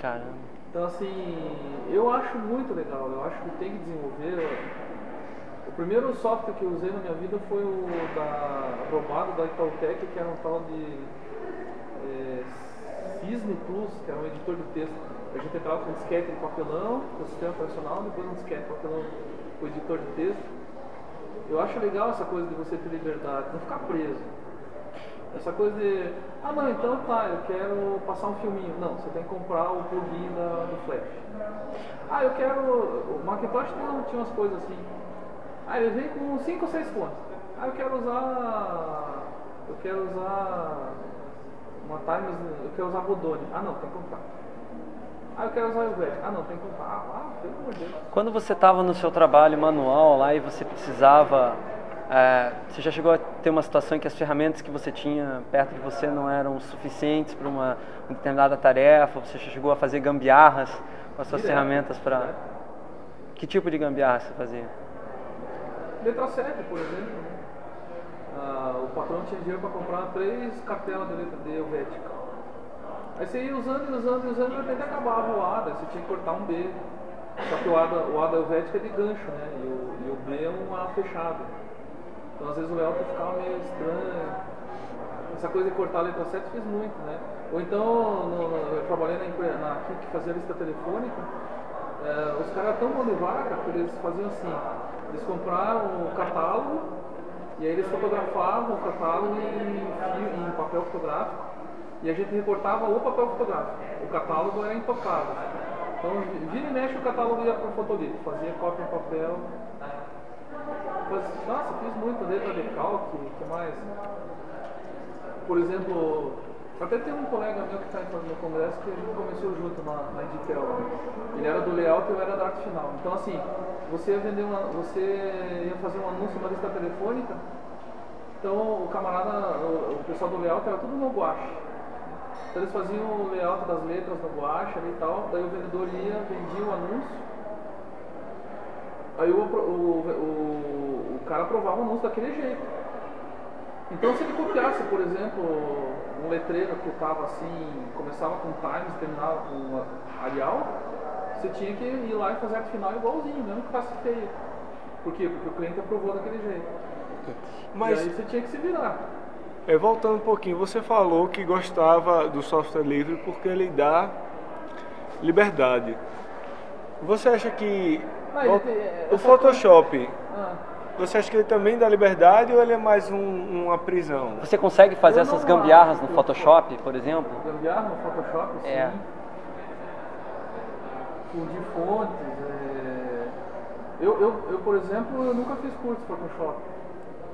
Caramba. Então assim, eu acho muito legal, eu acho que tem que desenvolver. O primeiro software que eu usei na minha vida foi o da roubado da Itautec, que era um tal de é, Cisne Plus, que era um editor de texto. A gente entrava com um disquete de papelão, com o sistema operacional, depois um disquete de papelão com o editor de texto. Eu acho legal essa coisa de você ter liberdade, não ficar preso. Essa coisa de, ah não, então tá, eu quero passar um filminho. Não, você tem que comprar o plugin da, do Flash. Ah, eu quero. O Macintosh tinha, umas coisas assim. Ah, ele vem com 5 ou 6 fontes. Ah, eu quero usar. Eu quero usar. Uma Times. Eu quero usar Bodoni. Ah não, tem que comprar. Ah, eu quero usar o Helvética. Ah, não, tem que comprar. Ah, pelo amor de Deus. Quando você estava no seu trabalho manual lá e você precisava. É, você já chegou a ter uma situação em que as ferramentas que você tinha perto de você não eram suficientes para uma, uma, determinada tarefa? Você já chegou a fazer gambiarras com as suas Direto, ferramentas para. Né? Que tipo de gambiarra você fazia? Letra 7, por exemplo. Né? Ah, o patrão tinha dinheiro para comprar três cartelas de letra D Helvética. Aí você ia usando, usando, usando, de repente acabava o ADA, você tinha que cortar um B. Só que o ADA, o ADA é de gancho, né? E o, e o B é um A fechado. Então às vezes o Elton ficava meio estranho. Essa coisa de cortar a letra 7 fiz muito, né? Ou então, no, no, eu trabalhei na, na que fazia lista telefônica, é, os caras tão mão de vaca que eles faziam assim, eles compraram o catálogo e aí eles fotografavam o catálogo em, em papel fotográfico e a gente recortava o papel fotográfico. O catálogo era intocável. Então, vira e mexe, o catálogo ia para o fotolito, fazia cópia em papel. Mas, nossa, fiz muito letra de calque, que mais? Por exemplo, Até tem um colega meu que está no congresso que a gente começou junto na, na Inditel. Ele era do layout e eu era da arte final. Então assim, você ia vender uma, você ia fazer um anúncio numa lista telefônica, então o camarada, o, o pessoal do layout era tudo no guache. Então eles faziam o layout das letras guache ali e tal, daí o vendedor ia, vendia o anúncio, aí o, o, o, o cara aprovava o anúncio daquele jeito. Então, se ele copiasse, por exemplo, um letreiro que estava assim, começava com Times e terminava com Arial, você tinha que ir lá e fazer arte final igualzinho, mesmo que fosse feio. Por quê? Porque o cliente aprovou daquele jeito. Mas, e aí você tinha que se virar. É, voltando um pouquinho, você falou que gostava do software livre porque ele dá liberdade. Você acha que o, tem, é, o Photoshop ah você acha que ele também dá liberdade ou ele é mais um, uma prisão? Você consegue fazer essas gambiarras no Photoshop, por exemplo? Gambiarra no Photoshop, sim. É. Por de fontes. É... Eu, eu, eu, por exemplo, eu nunca fiz curso de Photoshop.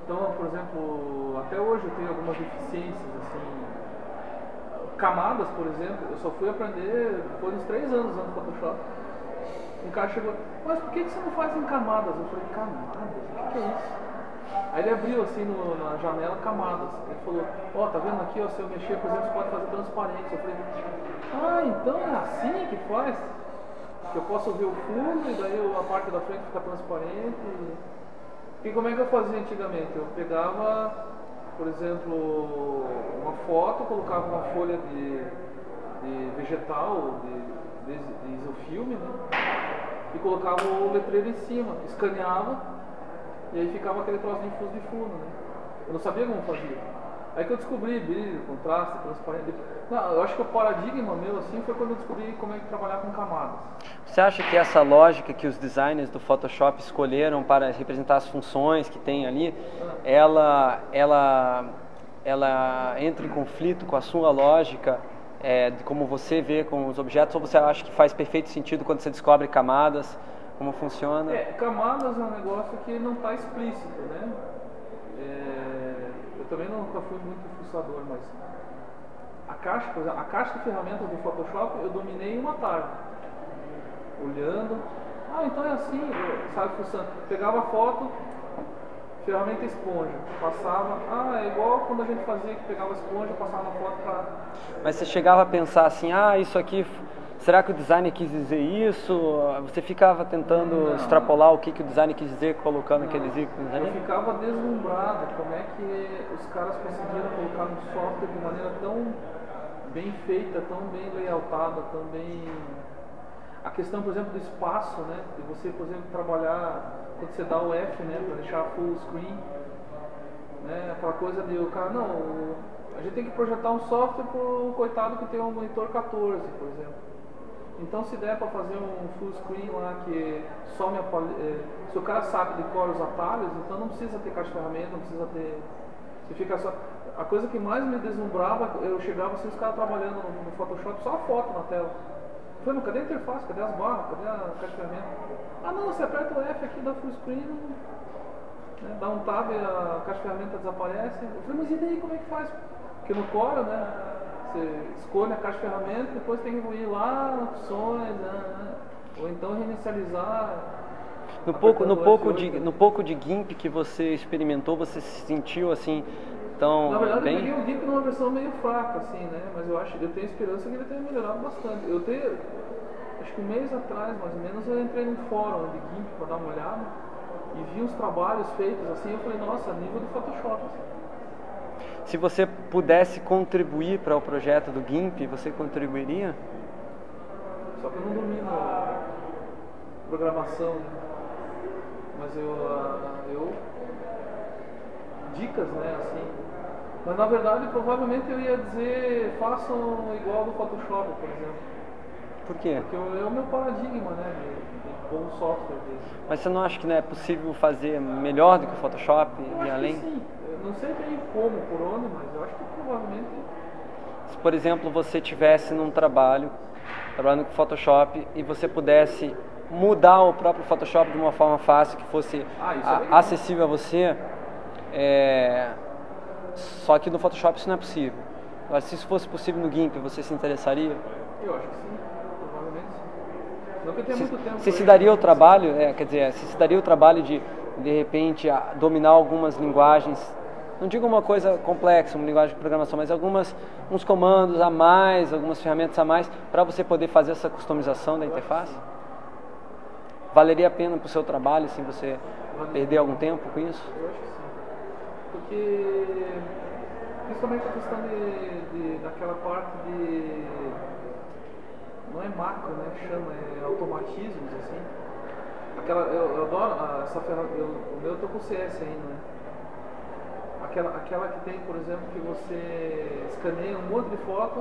Então, por exemplo, até hoje eu tenho algumas deficiências, assim. Camadas, por exemplo, eu só fui aprender depois dos três anos usando Photoshop. Um cara chegou, mas por que, você não faz em camadas? Eu falei, camadas? O que, que é isso? Aí ele abriu assim no, na janela camadas. Ele falou, ó, oh, tá vendo aqui, ó, se eu mexer, por exemplo, você pode fazer transparência. Eu falei, ah, então é assim que faz? Que eu posso ver o fundo e daí a parte da frente fica transparente. E como é que eu fazia antigamente? Eu pegava, por exemplo, uma foto, colocava uma folha de, de vegetal, de de, de isofilme, né? E colocava o letreiro em cima, escaneava e aí ficava aquele troço de fuso de fundo, né? Eu não sabia como fazia. Aí que eu descobri brilho, contraste, transparência. Não, eu acho que o paradigma meu assim foi quando eu descobri como é que trabalhar com camadas. Você acha que essa lógica que os designers do Photoshop escolheram para representar as funções que tem ali, ah. ela, ela, ela entra em conflito com a sua lógica é, de como você vê com os objetos, ou você acha que faz perfeito sentido quando você descobre camadas, como funciona? É, camadas é um negócio que não está explícito, né? Eu também nunca fui muito fuçador, mas a caixa, por exemplo, a caixa de ferramentas do Photoshop eu dominei uma tarde, olhando. Ah, então é assim, sabe, fuçando. Pegava a foto, ferramenta esponja. Passava, ah, é igual quando a gente fazia que pegava esponja, passava na foto para. Mas você chegava a pensar assim, ah, isso aqui, será que o designer quis dizer isso? Você ficava tentando não. extrapolar o que, que o designer quis dizer colocando não. aqueles ícones ali? Eu ficava deslumbrado como é que os caras conseguiram colocar no software de maneira tão bem feita, tão bem layoutada, tão bem. A questão, por exemplo, do espaço, né? De você, por exemplo, trabalhar quando você dá o F, né, para deixar full screen, né, aquela coisa de o cara, não, a gente tem que projetar um software para o coitado que tem um monitor 14, por exemplo. Então se der para fazer um full screen lá que só me é, se o cara sabe de cor os atalhos, então não precisa ter caixa de ferramenta, não precisa ter. Você fica só. A coisa que mais me deslumbrava, eu chegava assim, os caras trabalhando no, no Photoshop, só a foto na tela. Falei, cadê a interface? Cadê as barras? Cadê a caixa de ferramenta? Ah não, você aperta o F aqui, dá full screen, né, dá um tab a caixa de ferramenta desaparece. Eu falei, mas e daí como é que faz? Porque no Core, né? Você escolhe a caixa de ferramenta, depois tem que ir lá, opções, né, né, ou então reinicializar. No pouco, no, pouco de, no pouco de GIMP que você experimentou, você se sentiu assim, então, Na verdade, bem... eu peguei o GIMP numa versão meio fraca, assim, né? Mas eu acho, eu tenho esperança que ele tenha melhorado bastante. Eu tenho, acho que um mês atrás, mais ou menos, eu entrei num fórum de GIMP para dar uma olhada e vi uns trabalhos feitos assim, eu falei, nossa, nível do Photoshop. Assim. Se você pudesse contribuir para o projeto do GIMP, você contribuiria? Só que eu não domino programação, né? Mas eu, uh, eu dicas, né, assim, mas na verdade, provavelmente eu ia dizer, façam igual do Photoshop, por exemplo. Por quê? Porque é o meu paradigma, né, de, de bom software desse. Mas você não acha que não é possível fazer melhor do que o Photoshop eu e além? sim. Não sei bem como, por onde, mas eu acho que provavelmente... Se, por exemplo, você tivesse num trabalho, trabalhando com Photoshop, e você pudesse mudar o próprio Photoshop de uma forma fácil, que fosse ah, é acessível a você, é, só que no Photoshop isso não é possível. Agora, se isso fosse possível no GIMP, você se interessaria? Eu acho que sim, provavelmente sim. Não que tenha Se, muito tempo. se se daria o trabalho, é, quer dizer, se se daria o trabalho de, de repente, dominar algumas linguagens, não digo uma coisa complexa, uma linguagem de programação, mas algumas, uns comandos a mais, algumas ferramentas a mais, para você poder fazer essa customização da interface? Valeria a pena para o seu trabalho, assim, você perder algum tempo com isso? Eu acho que sim. Porque principalmente a questão de, de daquela parte de não é macro, né? Chama, é automatismos, assim. Aquela, eu, eu adoro essa ferramenta. O meu eu tô com CS ainda, né? Aquela, aquela que tem, por exemplo, que você escaneia um monte de foto,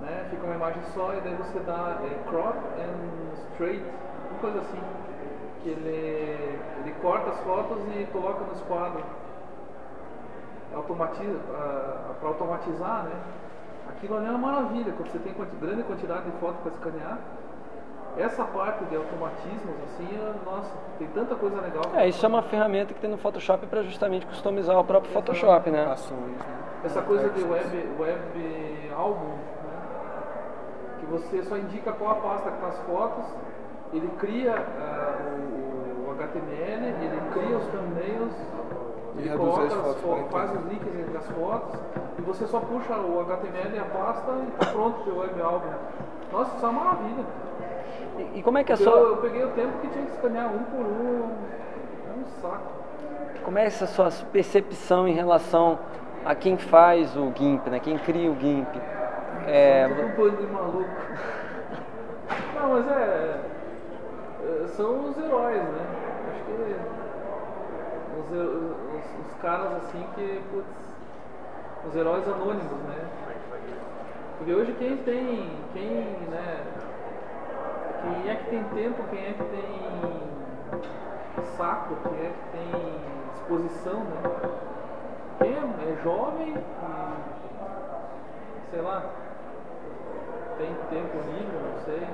né? Fica uma imagem só e daí você dá é, crop and straight, uma coisa assim. Que ele, ele corta as fotos e coloca nos quadros. Automatiza, para automatizar, né? Aquilo ali é uma maravilha, quando você tem quanti- grande quantidade de fotos para escanear. Essa parte de automatismos, assim, é- nossa, tem tanta coisa legal. É, isso é uma ferramenta que tem no Photoshop para justamente customizar o próprio Photoshop, né? Ações, né? Essa coisa de web, web álbum, né? que você só indica qual a pasta que está as fotos, ele cria ah, o, o HTML, ele cria os thumbnails, E ele coloca as fotos fo- faz os links entre as fotos, e você só puxa o HTML e a pasta e está pronto o web álbum. Nossa, isso é uma maravilha. E, e como é que é Eu, só, eu peguei o tempo que tinha que escanear um por um, é um saco. como é essa sua percepção em relação a quem faz o GIMP, né? Quem cria o GIMP? É, Tipo um bando de maluco. Não, mas é, é, São os heróis, né? Acho que. Os, os, os caras assim que. Putz, os heróis anônimos, né? Porque hoje quem tem. Quem, né? Quem é que tem tempo, quem é que tem saco, quem é que tem disposição, né? Quem é, é jovem sei lá, tem tempo livre, não sei.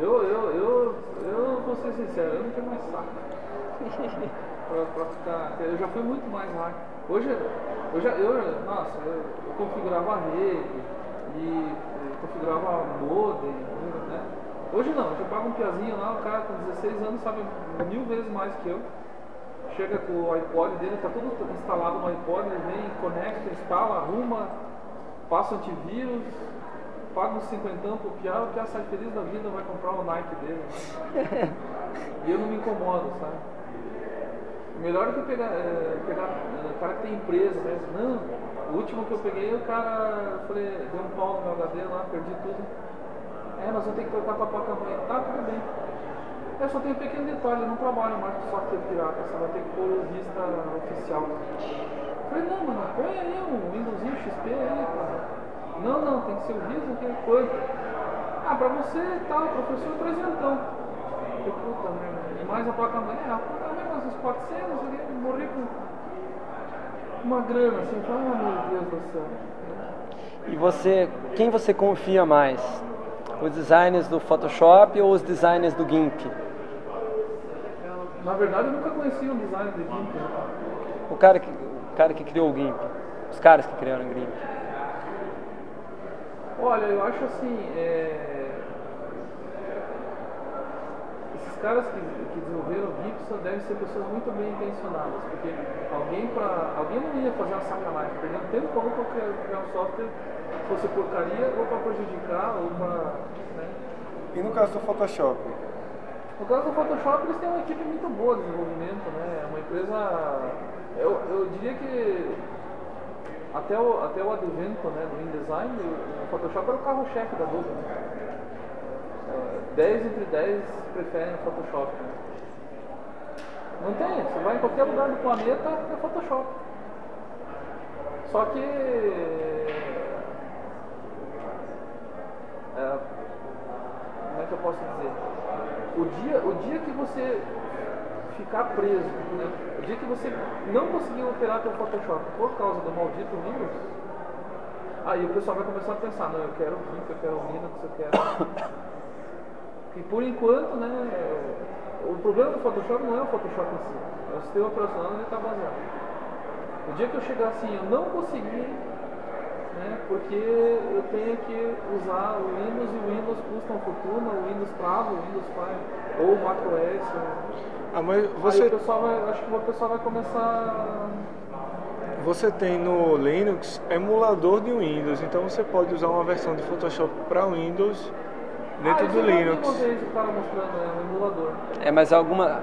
Eu, eu, eu, eu vou ser sincero, eu não tenho mais saco. pra, pra ficar. Eu já fui muito mais lá. Hoje, eu já, eu, nossa, eu, eu configurava a rede e configurava modem, né? Hoje não, eu pago um piazinho lá, o cara com 16 anos sabe mil vezes mais que eu. Chega com o iPod dele, tá tudo instalado no iPod, ele vem, conecta, instala, arruma, passa o antivírus, paga uns cinquentão pro Piá, o Piá sai feliz da vida, vai comprar o Nike dele. né? e eu não me incomodo, sabe? Melhor do que pegar, é, pegar é, cara que tem empresa, né? Não, o último que eu peguei, o cara, falei, deu um pau no meu HD lá, perdi tudo. É, nós vamos ter que trocar tua placa mãe. Tá, tudo bem. Eu só tenho um pequeno detalhe, eu não trabalho mais com software pirata, você vai ter que pôr o vista oficial. Falei, não, mano, põe aí um Windowsinho XP aí, cara. Não, não, tem que ser o Vista, que quanto? Ah, pra você tá, professor, trezentão. Que puta merda. E mais a placa mãe, é, a placa mãe mais uns 400, eu ia morrer com uma grana, assim, fala, ah, meu Deus do céu. E você, quem você confia mais? Os designers do Photoshop ou os designers do GIMP? Na verdade, eu nunca conheci um design de GIMP. né? O cara que, o cara que criou o GIMP? Os caras que criaram o GIMP? Olha, eu acho assim, é... esses caras que, que desenvolveram o Gibson devem ser pessoas muito bem intencionadas, porque alguém, pra... alguém não ia fazer uma sacanagem, perdendo tempo para criar, um software que fosse porcaria ou para prejudicar ou para. Né? E no caso do Photoshop? No caso do Photoshop, eles têm uma equipe muito boa de desenvolvimento, né? É uma empresa. Eu, eu diria que até o, até o advento né, do InDesign, o, o Photoshop era o carro-chefe da Adobe. Né? É, 10 entre 10 preferem o Photoshop. Né? Não tem, você vai em qualquer lugar do planeta, é Photoshop. Só que. é, como é que eu posso dizer? O dia, o dia que você ficar preso, né? o dia que você não conseguir operar teu Photoshop por causa do maldito Windows, aí o pessoal vai começar a pensar, não, eu quero GIMP, eu quero Linux, eu quero. E por enquanto, né, o problema do Photoshop não é o Photoshop em si, é o sistema operacional onde está baseado. O dia que eu chegar assim, eu não consegui, né, porque eu tenho que usar o Windows e o Windows custa uma fortuna, o Windows trava, o Windows faz, ou o macOS. Ah, mas Aí você, o pessoal vai, acho que o pessoal vai começar. você tem no Linux emulador de Windows, então você pode usar uma versão de Photoshop para Windows dentro ah, do Linux. Uma vez o cara mostrando é, um emulador. É, mas alguma,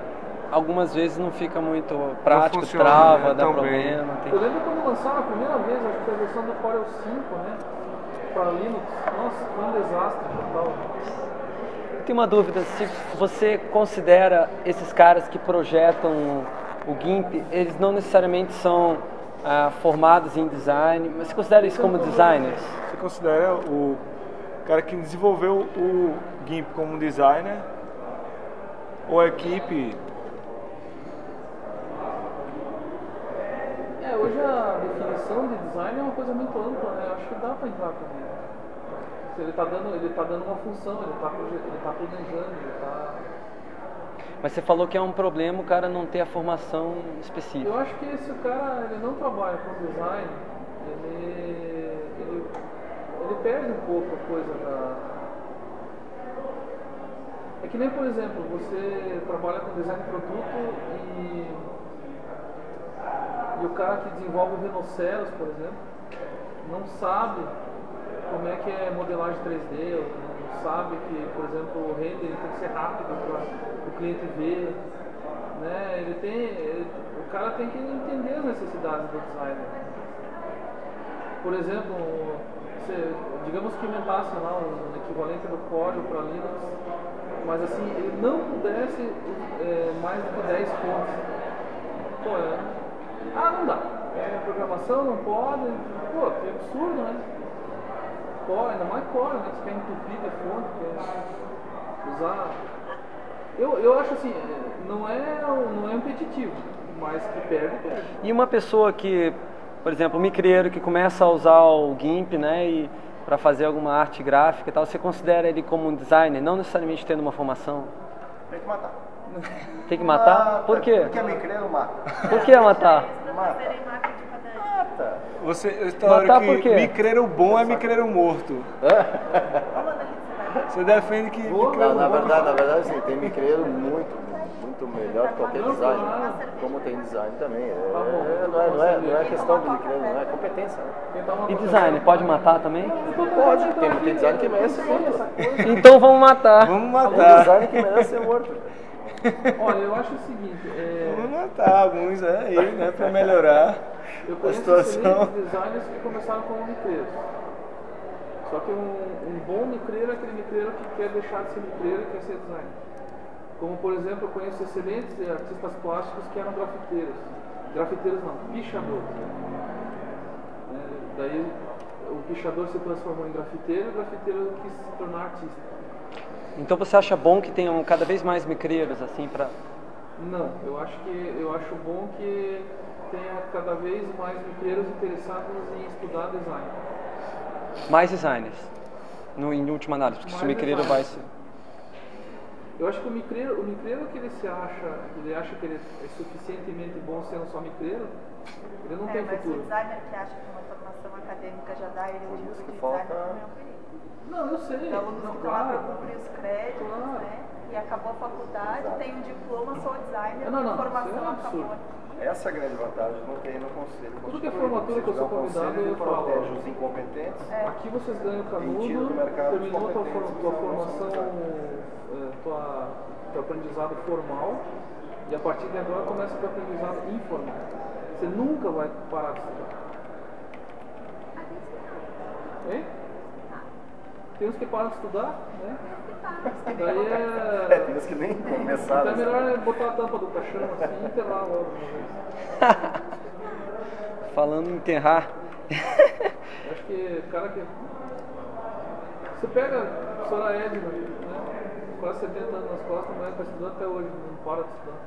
algumas vezes não fica muito prático, funciona, trava, né? dá Tão problema. tem- Eu lembro quando lançaram a primeira vez, acho que foi a versão do Corel 5, né? Para Linux. Nossa, foi um desastre total. Eu tenho uma dúvida, se você considera esses caras que projetam o GIMP, eles não necessariamente são ah, formados em design, mas você considera isso como designers? Você considera o cara que desenvolveu o GIMP como um designer ou a equipe É, hoje a definição de design é uma coisa muito ampla, né? Eu acho que dá para entrar também. Ele está dando, ele tá dando uma função, ele está ele tá planejando, ele está... Mas você falou que é um problema o cara não ter a formação específica. Eu acho que se o cara ele não trabalha com design, ele, ele perde um pouco a coisa da. É que nem, por exemplo, você trabalha com design de produto e, e o cara que desenvolve o rinoceros, por exemplo, não sabe como é que é modelagem 3D, ou não sabe que, por exemplo, o render tem que ser rápido para o cliente ver. Né? Ele tem, ele- o cara tem que entender as necessidades do designer. Por exemplo, digamos que inventasse lá um equivalente do código para Linux, mas assim, ele não pudesse é, mais do que 10 fontes. Pô, é, ah, não dá. Programação não pode. Pô, que absurdo, né? Core, ainda mais core, né? Você quer entupir de fonte, quer usar. Eu, eu acho assim, é, não é, não é impeditivo, mas que perde, perde. E uma pessoa que, por exemplo, um micreiro que começa a usar o GIMP, né, e para fazer alguma arte gráfica e tal, você considera ele como um designer, não necessariamente tendo uma formação? Tem que matar. Tem que matar? Mata, Por quê? Porque a micreiro mata. Por que matar? Mata. Mata. Você está hora Matar que por quê? micreiro bom é micreiro morto. Analisar. Você defende que Não, na verdade, na verdade, sim, tem micreiro muito, muito melhor que qualquer design. Como tem design também. É, Tá bom. não, é, não, é, não é questão de não é competência. Né? Uma E design, pode matar também? Pode, tem, tem design que merece ser morto. Então vamos matar. Vamos Tem matar. design que merece ser morto. Olha, eu acho o seguinte, é, Vamos matar alguns aí, né, para melhorar eu a conheço situação. designers que começaram como micreiros. Só que um, um bom micreiro é aquele micreiro que quer deixar de ser micreiro e quer ser designer. Como, por exemplo, eu conheço excelentes artistas plásticos que eram grafiteiros. Grafiteiros não, pichadores. É, daí o pichador se transformou em grafiteiro e o grafiteiro quis se tornar artista. Então você acha bom que tenham cada vez mais micreiros, assim, para... Não, eu acho que eu acho bom que tenha cada vez mais micreiros interessados em estudar design. mais designers, no, em última análise, porque se o Mais micreiro vai designers. Eu acho que o micreiro, o micreiro que ele se acha, ele acha que ele é suficientemente bom sendo só micreiro, ele não É, tem mas o futuro. designer que acha que uma formação acadêmica já dá ele o título que de falta- designer também é um perigo. Não, eu sei. Tem alunos Não, que estão lá para claro. cumprir os créditos, Claro. né? E acabou a faculdade, tem um diploma, sou designer, Não, não, a formação é um acabou absurdo. aqui. Essa é a grande vantagem não ter no conselho. Tudo que é formatura que eu sou convidado, ele eu falo. protege os incompetentes. É. Aqui vocês ganham Tem canudo, terminou que tua não formação, tua, teu aprendizado formal, e a partir de agora começa o teu aprendizado informal. Você nunca vai parar de estudar. Hein? Tem uns que param de estudar, né? Daí É, é. tem uns que nem Então começaram. é melhor é botar a tampa do caixão assim e enterrar logo de uma vez. Falando em enterrar, acho que o cara que. Você pega a professora Edna, né? Quase 70 anos nas costas, mas está estudando até hoje, não para de estudar.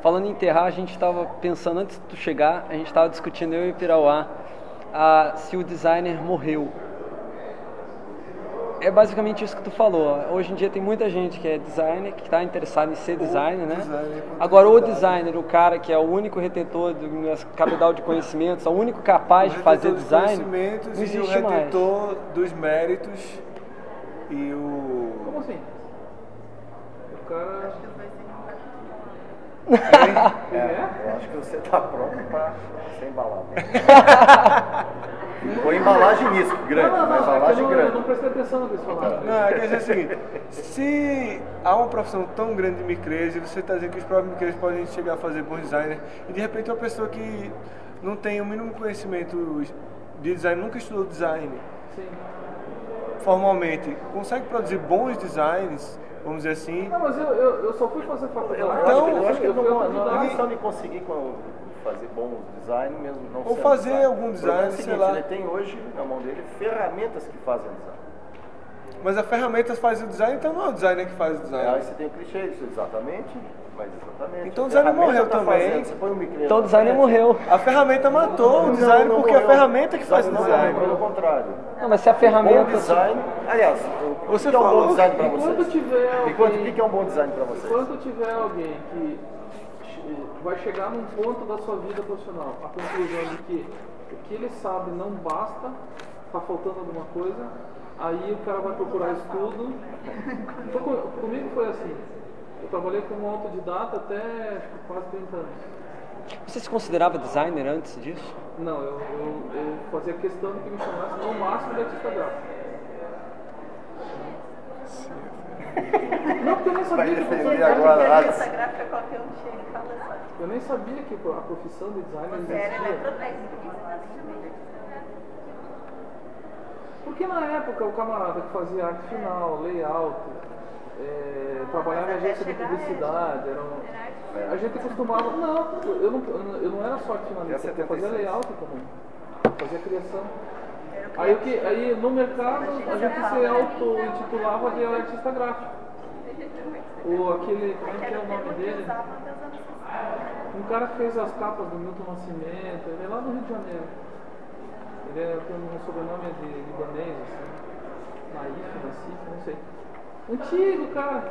falando em enterrar, a gente estava pensando, antes de tu chegar, a gente estava discutindo, eu e o Pirauá, ah, se o designer morreu. é basicamente isso que tu falou. Hoje em dia tem muita gente que é designer, que está interessado em ser designer, né? designer com Agora o designer, o cara que é o único retentor do capital de conhecimentos, é o único capaz de fazer retentor design, não e o existe mais. retentor dos méritos e o. Como assim? O cara. É, eu acho que você está pronto para ser embalado. Põe embalagem nisso, grande, não, não, não, é que eu embalagem não, eu grande. não prestei atenção no que eles falaram. Não, é que é o seguinte, se há uma profissão tão grande de micrês e você está dizendo que os próprios micrês podem chegar a fazer bons designers, e de repente uma pessoa que não tem o mínimo conhecimento de design, nunca estudou design Sim. Formalmente, consegue produzir bons designs, vamos dizer assim, Não, mas eu, eu, eu só fui fazer faculdade. Eu, Então, acho que, eu acho que eu não, não, não é conseguir com- fazer bom design mesmo. Não Ou fazer design. algum O problema design, é o sei seguinte, lá. Ele tem hoje na mão dele ferramentas que fazem design. mas a ferramenta faz o design, então não é o designer que faz o Aí design. você tem o clichê, isso exatamente, exatamente. Então o designer morreu tá também. fazendo, um Então o designer morreu. A ferramenta matou o Não, design não porque é a morreu. ferramenta que faz o Não design. morreu, Pelo contrário. Não, mas se a Bom ferramenta. design, aliás, o Você que é um bom design para vocês? tiver Enquanto, o alguém- que que é um bom design para vocês? Enquanto tiver alguém que vai chegar num ponto da sua vida profissional, a conclusão de que o que ele sabe não basta, está faltando alguma coisa, aí o cara vai procurar estudo. Com- comigo foi assim. Eu trabalhei como autodidata até acho que quase 30 anos. Você se considerava designer antes disso? Não, eu, eu, eu fazia questão de que me chamasse no máximo de artista gráfico. Não, porque eu nem sabia Vai que você- agora. Artista gráfica qualquer um chega e fala. Eu nem sabia que a profissão de designer Você era existia. eletrotécnico. Porque na época o camarada que fazia arte final, layout, é, trabalhava em agência de publicidade, era um- a gente costumava. Não, eu não, eu não- era só finalista, eu fazia layout também. Fazia criação. Aí, o que, aí no mercado a gente se auto-intitulava de artista gráfico. Ou aquele. Como é que é o nome dele? Um cara que fez as capas do Milton Nascimento, ele é lá no Rio de Janeiro. Ele é, tem um sobrenome de libanês, assim. Naif, Nassif, não sei. Antigo, cara.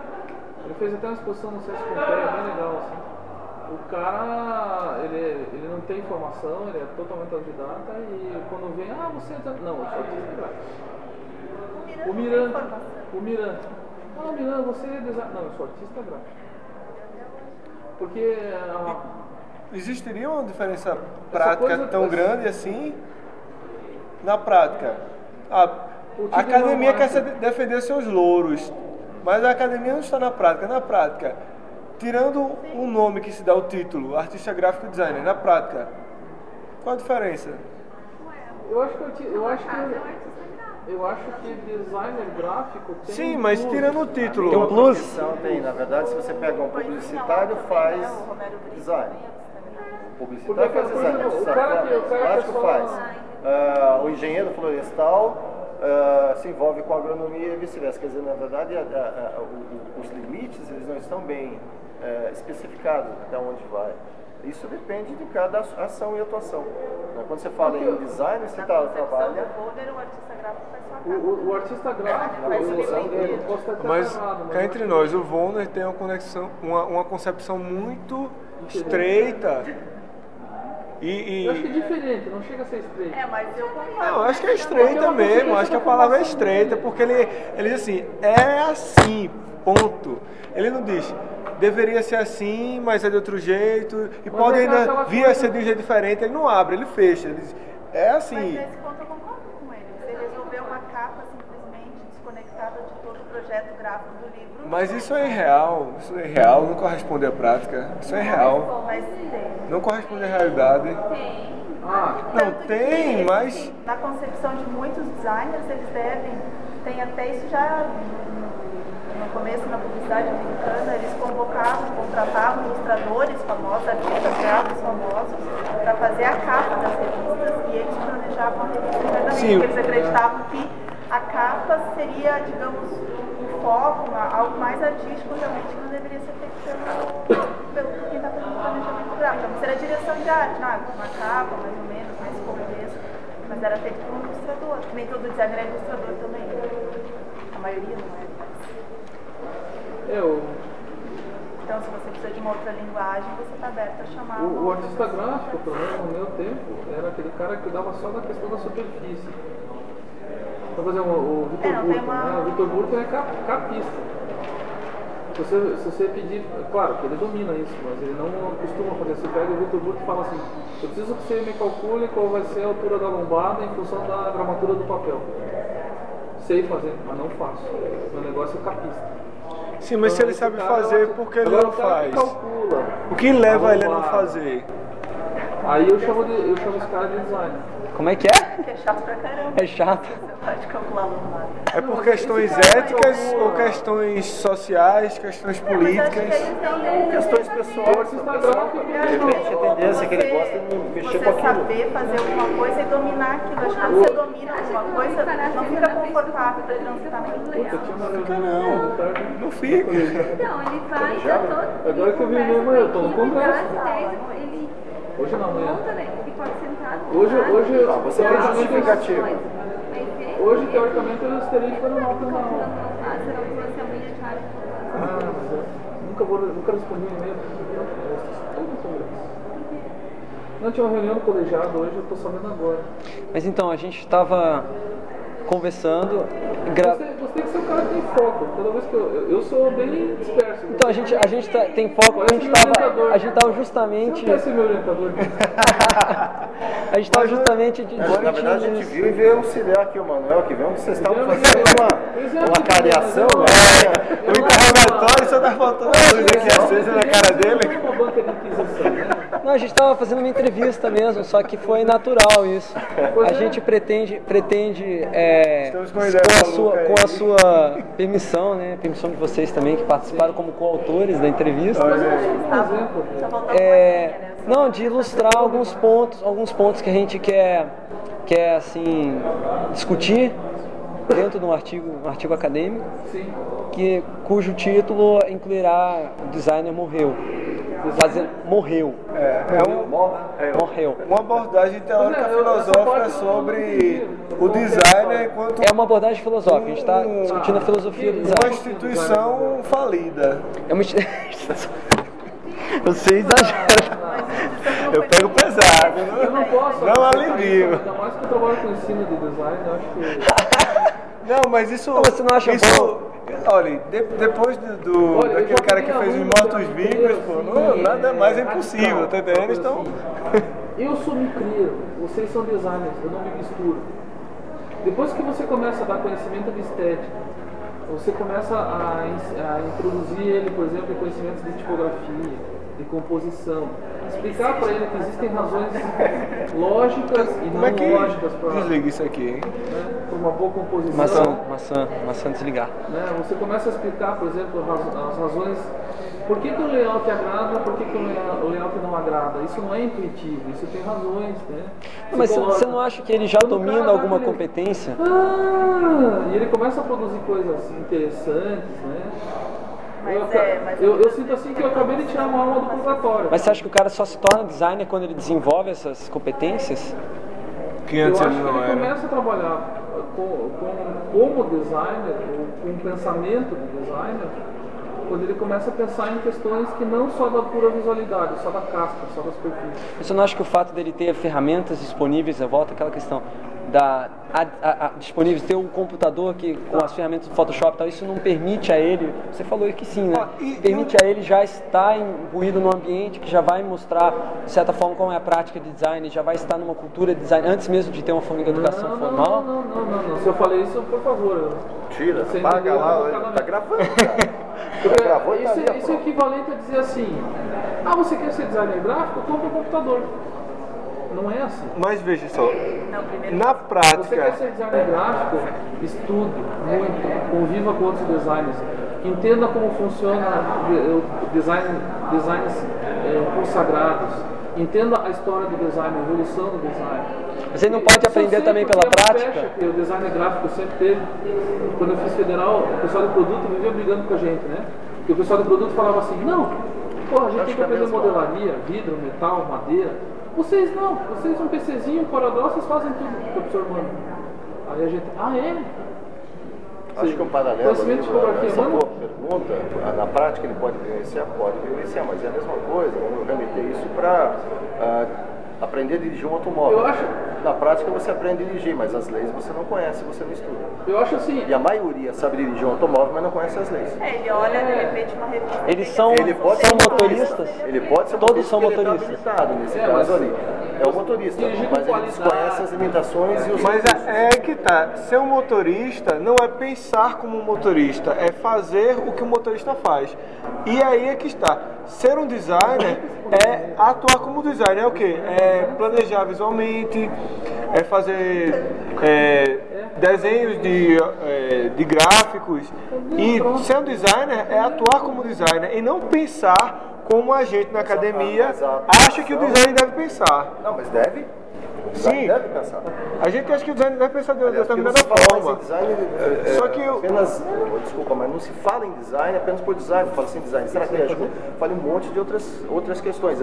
Ele fez até uma exposição no Sesc Pompeia, bem legal, assim. O cara, ele, ele não tem formação, ele é totalmente autodidata e quando vem, ah, você é. Não, eu sou artista gráfico. O Miran, o Miran. Ah, Miran, você é designer. Não, eu sou artista gráfico. Porque ah, Existiria uma diferença prática coisa- tão essa- grande assim na prática? A, a academia quer defender seus louros, mas a academia não está na prática. Na prática, tirando o nome que se dá o título, artista gráfico e designer, na prática, qual a diferença? eu acho que eu, acho que eu acho que designer gráfico tem Sim, um mas plus. tirando o título. Tem um plus? Tem, na verdade, se você pega um publicitário, faz design. O Porque publicitário faz design, o cara que- o cara que plástico só- faz. Ah, o engenheiro florestal ah, se envolve com agronomia e vice-versa. Quer dizer, na verdade, a- a- a- o- os limites eles não estão bem eh, especificados até onde vai. Isso depende de cada ação e atuação. Né? Quando você fala em design, você tá, trabalha O artista gráfico faz sua O, o, o artista gráfico, Faz o estar Mas cá entre nós, o Volner tem uma conexão, uma, uma concepção muito estreita. E, Eu acho que é e diferente, não chega a ser estreito. É, mas eu concordo. não, eu acho que é estreita é mesmo. Acho que a palavra é estreita porque ele, ele diz assim, é assim, ponto. Ele não diz deveria ser assim, mas é de outro jeito e Mas pode é ainda vir a ser de um jeito diferente. Ele não abre, ele fecha. Ele diz, é Mas assim. nesse ponto eu concordo com ele. Você resolveu uma capa simplesmente desconectada de todo o projeto gráfico do livro. Mas isso é irreal. Isso é irreal, não corresponde à prática. Isso é tem. Não corresponde à realidade. Tem. Ah, Não, tem, que, mas- assim, Na concepção de muitos designers, eles devem. Tem até isso já no, começo na publicidade americana, eles convocavam, contratavam ilustradores famosos, artistas gráficos famosos, para fazer a capa das revistas e eles planejavam a revista internamente, Sim. porque eles acreditavam que a capa seria, digamos, foco, algo mais artístico realmente que não deveria ser feito pelo, pelo quem está fazendo o planejamento gráfico. Então, seria a direção de arte, ah, uma capa, mais ou menos, mais contexto, mas era feito por um ilustrador. Nem todo designer é ilustrador também. A maioria não é. mas- Eu, Então, se você precisa de uma outra linguagem, você está aberto a chamar. o, o artista gráfico, pelo menos no meu tempo, era aquele cara que cuidava só da questão da superfície. Então, por exemplo, o Vitor É, Burton, uma- né? O Vitor Burton é cap, capista. Se você, se você pedir, claro que ele domina isso, mas ele não costuma fazer. Você pega o Vitor Burton e fala assim, eu preciso que você me calcule qual vai ser a altura da lombada em função da gramatura do papel. Sei fazer, mas não faço. Meu negócio é capista. Sim, mas se ele sabe cara, fazer, eu- por que ele não faz? calcula O que leva ele a não fazer? Aí eu chamo, de, eu chamo esse cara de designer. Como é que é? Que é chato pra caramba. É chato. Você pode calcular. É por questões éticas ou questões sociais, questões políticas? Questões pessoais. é De repente a tendência que ele gosta de mexer você com aquilo. saber fazer alguma coisa e dominar aquilo. Acho que quando você domina alguma coisa, não fica confortável tinha uma reunião não. de tarde. Não fica. Então, ele vai já todo. Agora que eu vi mesmo, eu tô no congresso. Ele Hoje não, amanhã. né? Ele pode sentar. Hoje, hoje, você teoricamente, justificativa. hoje, teoricamente, eu estaria em Florianópolis na aula. Ah, você não de. Ah, mas eu nunca, vou, nunca respondi e-mail. Não tinha uma reunião no colegiado hoje, eu tô sabendo agora. Mas então, a gente estava conversando. Gra... Gostei, gostei que seu cara tem foco. Toda vez que eu. Eu, sou bem disperso. Então, a gente, a gente tá- tem foco, a gente estava a gente tava justamente. Você não quer ser meu orientador? A gente estava justamente Na verdade, a gente viu e veio auxiliar aqui o Manuel, que vemos que vocês estavam Viemos fazendo uma, Exato. uma cariação, Eu- né? O interrogatório só tá faltando a luz aqui acesa na cara dele. É uma banca de inquisição, né? Não, a gente estava fazendo uma entrevista mesmo, só que foi natural isso. A gente pretende, pretende é, com a sua, com a sua permissão, né? Permissão de vocês também que participaram como coautores da entrevista. É, não, de ilustrar alguns pontos, alguns pontos que a gente quer, quer assim discutir dentro de um artigo, um artigo acadêmico, que cujo título incluirá o designer morreu. Fazendo, morreu. É, é um- Morreu. uma abordagem teórica é, filosófica sobre o designer enquanto É uma abordagem filosófica, a gente está discutindo a filosofia do uma design. instituição falida. É uma insti- Você exagera. Eu pego pesado, Eu não posso. Não alivio. Ainda mais que eu trabalho com ensino de design, eu acho que. Não, mas isso. Não, você não acha isso, bom? Olha, de- depois do, do- Olha, daquele cara que fez os mortos que vivos, pô, não, nada mais é impossível, tá entendendo? tipo Então. assim, Eu sou micreiro, vocês são designers, eu não me misturo. Depois que você começa a dar conhecimento de estética, você começa a, a introduzir ele, por exemplo, em conhecimentos de tipografia, de composição. Explicar para ele que existem razões lógicas e é não que lógicas para desliga isso aqui, hein? uma boa composição. Maçã, maçã, maçã desligar. né? Você começa a explicar, por exemplo, as razões. Por que, que o layout agrada, por que, que o layout- não agrada? Isso não é intuitivo, isso tem razões, né? Mas você- coloca- você não acha que ele já Quando domina alguma aquele- competência? Ah, e ele começa a produzir coisas interessantes, né? Mas eu, é, mas eu, é eu sinto assim que eu acabei de tirar uma alma do purgatório. Mas você acha que o cara só se torna designer quando ele desenvolve essas competências? Que eu antes acho ele que não ele era. começa a trabalhar com, com, como designer, com um pensamento de designer, quando ele começa a pensar em questões que não só da pura visualidade, só da casca, só da superfície. Você não acha que o fato dele ter ferramentas disponíveis, eu volto àquela questão da a, a, a, disponíveis, ter um computador que com as ferramentas do Photoshop e tal, isso não permite a ele, você falou que sim, né? Ah, e- permite a ele já estar imbuído num ambiente que já vai mostrar, de certa forma, como é a prática de design, já vai estar numa cultura de design, antes mesmo de ter uma forma de educação não, não, formal. Não, não, não, não, Se eu falei isso, por favor. eu- Tira, entendeu? lá, tá gravando. cara. Porque Gravou tá isso, ali a isso é equivalente a dizer assim: ah, você quer ser designer gráfico? Compra um computador. Não é assim. Mas veja só, Não, na Você quer prática, ser designer gráfico? Estude muito, conviva com outros designers, entenda como funciona o design, designs eh, consagrados, entenda a história do design, a evolução do design. Mas ele não pode aprender também pela é prática? o design gráfico sempre teve. Quando eu fiz federal, o pessoal do produto vivia brigando com a gente, né? E o pessoal do produto falava assim, não, porra, a gente tem que aprender modelaria, vidro, metal, madeira. Vocês não, vocês um PCzinho, um CorelDRAW, vocês fazem tudo, professor Mano. Aí a gente, ah é? Acho que um paralelo Conhecimento topografia essa boa pergunta, na prática ele pode vivenciar? Pode vivenciar, mas é a mesma coisa, vamos remeter isso para aprender a dirigir um automóvel. Eu acho- Na prática você aprende a dirigir, mas as leis você não conhece, você não estuda. Eu acho assim, E a maioria sabe dirigir um automóvel, mas não conhece as leis. É, ele olha, de repente, uma revista. Eles são- Ele pode São ser um motoristas? Ele pode ser Todos são tá motoristas. habilitado nesse É, caso mas ali. É o motorista, mas ele desconhece as limitações e os Mas é, é que tá. Ser um motorista não é pensar como um motorista, é fazer o que o motorista faz. E aí é que está. Ser um designer é atuar como designer. É o quê? É planejar visualmente, é fazer é, desenhos de, é, de gráficos. E ser um designer é atuar como designer e não pensar como a gente na academia acha que o designer deve pensar. Não, mas deve. Sim. Deve pensar. A gente acha que o design deve pensar de uma determinada fala forma. em design, é, Só é, que eu- apenas, desculpa, mas não se fala em design apenas por design, fala-se em design estratégico, fala em um monte de outras, outras questões.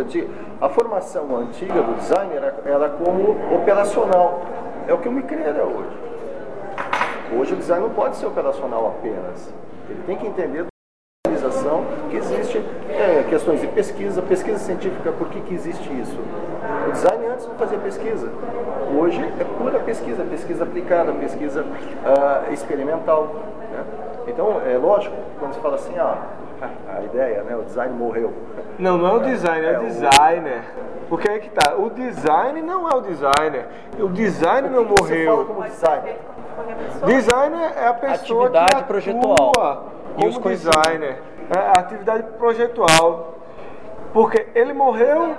A formação antiga do design era, era como operacional, é o que o micreira é hoje. Hoje o design não pode ser operacional apenas, ele tem que entender organização que existe é, questões de pesquisa, pesquisa científica, por que, que existe isso? O design antes não fazia pesquisa. Hoje é pura pesquisa, pesquisa aplicada, pesquisa ah, experimental. né? Então, é lógico, quando se fala assim, ah, a ideia, né, o design morreu. Não, não é o designer, é É o o- designer. Porque aí que tá. O design não é o designer. O design não Você fala morreu. como design. Qualquer pessoa. Designer é a pessoa Atividade que atua projetual. E como os conhecimentos. designer. É a atividade projetual. Porque ele morreu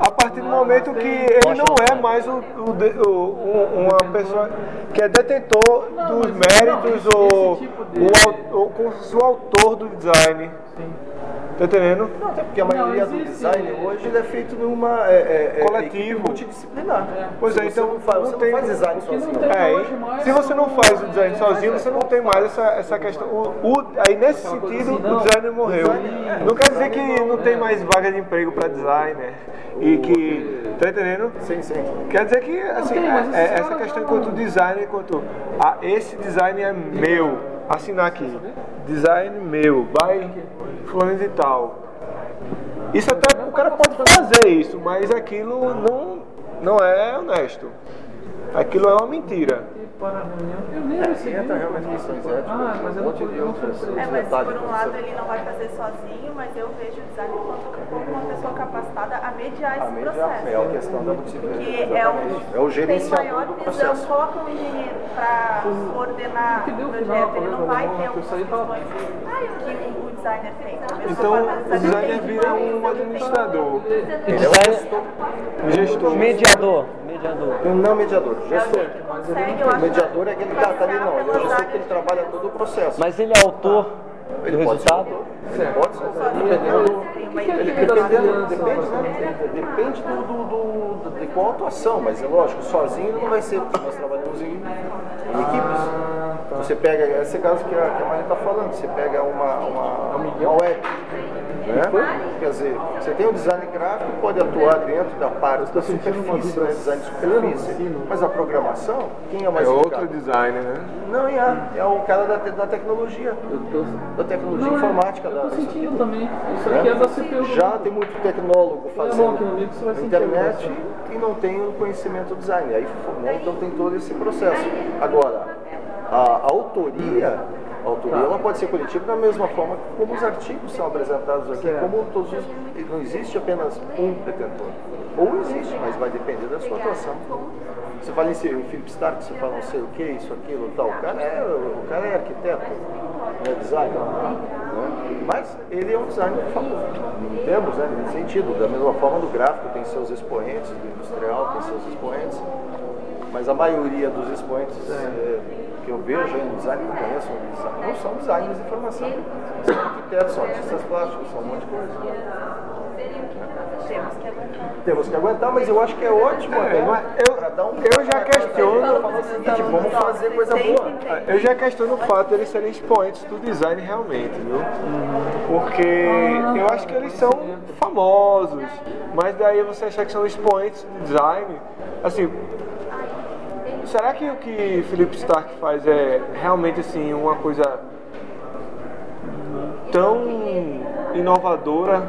a partir do momento que ele não é mais o, o o- um- uma pessoa que é detentor dos méritos ou tipo o, fosse o autor do design. Tá entendendo? Não, até porque a maioria do existe- design hoje ele é feito numa é, é, é, Coletivo. multidisciplinar. Pois é, Se então você não faz, não você tem- não faz design não sozinho. tem- É, se você não o- faz o design sozinho, você não tem mais essa, essa questão. O, o- aí nesse sentido, o designer morreu. Não quer dizer que não tem mais vaga de emprego para designer. E que. Tá entendendo? Sim, sim. Quer dizer que assim, tem, é- é essa questão não- enquanto designer, enquanto ah, esse design é meu, assinar aqui. Design meu, by fulano de tal. Isso até o cara pode fazer isso, mas aquilo não, não é honesto. Aquilo é uma mentira. a eu nem recebi. Entra realmente questões éticas, Ah, mas eu um não fui-. É, mas por um lado ele não vai fazer sozinho, mas eu vejo o design como, uma pessoa capacitada a mediar A esse mídia processo. é a questão da multidisciplina. que é o, exatamente. É o tem gerenciador maior do visão, processo. coloca um engenheiro para coordenar que o projeto, ele não talvez, vai ter algumas questões que o designer tem. A pessoa Então o designer tem vira um ele tem administrador, Design, um gestor. mediador, mediador. Não mediador, É gestor. que consegue, eu acho, Mediador é aquele que tá, tá ali, não. Ele é o gestor que ele trabalha todo o processo. Mas ele é autor do Ele pode ser resultado? autor. Ele pode ser é depende, né? Depende do, do- do- do- de qual atuação, mas é lógico, sozinho ele não vai ser, porque nós trabalhamos em, em equipes. Você pega, esse caso que a, que a Maria está falando, você pega uma, uma, uma web, né? Quer dizer, você tem o design gráfico, pode atuar dentro da parte da superfície, né? design de superfície, mas a programação, quem é mais É outro designer, né? Não, é, é o cara da, te- da tecnologia, da tecnologia Não, é, informática. Eu sentindo também. Isso aqui é da CPU. Já tem muito tecnólogo bom fazendo sentir internet e não tem o conhecimento do design. Aí né, então tem todo esse processo. Agora, a a autoria ela pode ser coletiva da mesma forma como os artigos são apresentados aqui, como todos os. Não existe apenas um detentor. Ou existe, mas vai depender da sua atuação. Você fala em si- em Philip Stark, você fala não sei o que, isso, aquilo, tal. O cara é, o cara é arquiteto, não é designer. Né? Mas ele é um designer famoso. Em termos, né, nesse sentido. Da mesma forma do gráfico tem seus expoentes, do industrial tem seus expoentes. Mas a maioria dos expoentes é, que eu vejo aí no design, que eu conheço, no design, não são designers de informação. São arquitetos, são artistas plásticos, são um monte de coisa. temos que aguentar. Temos que aguentar, mas eu acho que é ótimo É, mas eu- para dar um eu já questiono- Falar o seguinte, vamos fazer coisa boa. Eu já questiono o fato de eles serem expoentes do design realmente, viu? Porque eu acho que eles são famosos, mas daí você achar que são expoentes do design, assim, será que o que Felipe Stark faz é realmente assim uma coisa tão inovadora?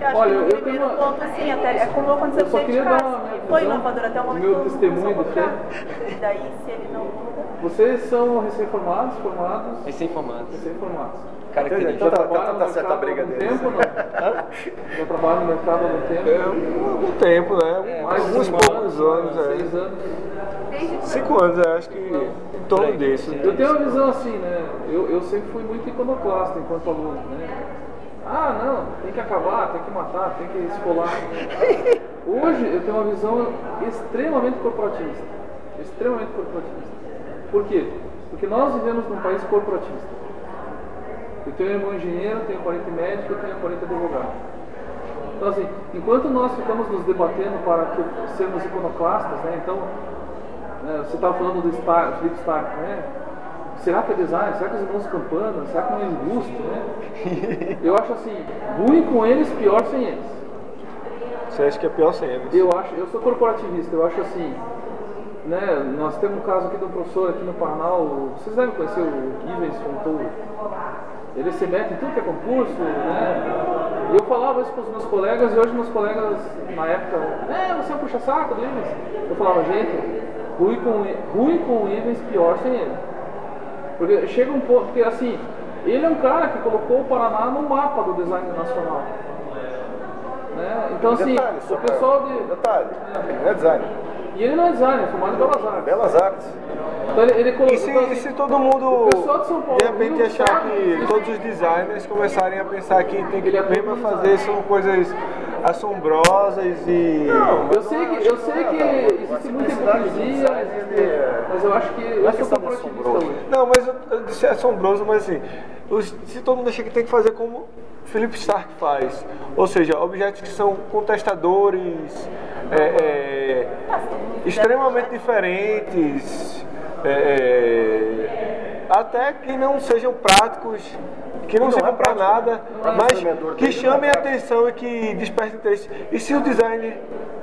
Eu acho Olha, que eu no tenho primeiro uma- ponto, assim, até é como aconteceu Eu com o que foi visão, inovador até o momento meu testemunho do. E daí, se ele não muda... Vocês são recém-formados, formados, Recém-formados. recém-formados. Característica. Então tá, tá, tá, certa a briga há algum deles. tempo, não? Já trabalham no mercado há algum tempo? É um, algum tempo, né? Mais de Alguns poucos anos, Seis é. anos. Desde Cinco anos, eu acho que em torno disso. Eu tenho uma visão assim, né? Eu, eu sempre fui muito iconoclasta enquanto aluno, né? Ah, não, tem que acabar, tem que matar, tem que esfolar. Hoje eu tenho uma visão extremamente corporativista. Extremamente corporativista. Por quê? Porque nós vivemos num país corporatista. Eu tenho um irmão engenheiro, tenho um parente médico, tenho um parente advogado. Então, assim, enquanto nós ficamos nos debatendo para que sermos iconoclastas, né? Então, né, você estava falando do Stark, Felipe Stark, né? Será que é design? Será que os irmãos Campana? Será que não é indústria, né? Eu acho assim, ruim com eles, pior sem eles. Você acha que é pior sem eles? Eu acho, eu sou corporativista, eu acho assim, né, nós temos um caso aqui de um professor aqui no Paraná, o- vocês devem conhecer o Ivens Fontouro. Ele se mete em tudo que é concurso, né? E eu falava isso para os meus colegas, e hoje meus colegas, na época, é, você é um puxa-saco do Ivens. Eu falava, gente, ruim com, ruim com o Ivens, pior sem ele. Porque chega um ponto, porque assim, ele é um cara que colocou o Paraná no mapa do design nacional. Né? Então assim, Detalhe, o pessoal de. Detalhe, é designer. E ele não é designer, é formado em Belas Artes. Belas Artes. Então ele, ele colocou. E se, então, e se todo mundo Paulo de repente achar que todos os designers começarem a pensar que tem que Ele é mesmo fazer são coisas assombrosas e. Eu sei que, eu sei que existe muita hipocrisia, mas eu acho que eu sou questão de corporativista assombroso. Não, mas eu, eu disse assombroso, mas assim, se todo mundo achar que tem que fazer como Philip Stark faz, ou seja, objetos que são contestadores, é, é, extremamente diferentes, é, até que não sejam práticos, que não, Não, sejam é para prático. nada, é mas que chamem a atenção e que despertem interesse. E se o design,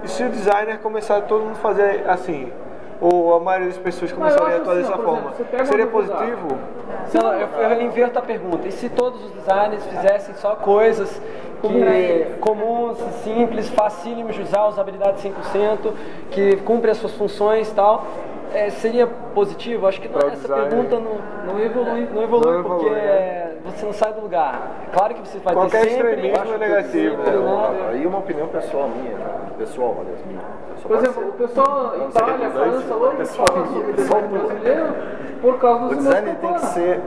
e se o designer começar todo mundo fazer assim? Ou a maioria das pessoas começarem a atuar assim, dessa forma? exemplo, Seria positivo? Não, eu, eu inverto a pergunta. E se todos os designers fizessem só coisas que, comuns, simples, facílimos de usar, usabilidade 100%, que cumpre as suas funções e tal, é, seria positivo? Acho que não, o essa design. pergunta não, não evolui, não evolui Não porque evolui, né? você não sai do lugar. Claro que você vai Qualquer ter sempre... extremismo acho é negativo. né? Aí uma opinião pessoal minha, pessoal, aliás, minha. Por exemplo, o pessoal Itália, França, hoje fala sobre design brasileiro por causa dos O design tem que ser.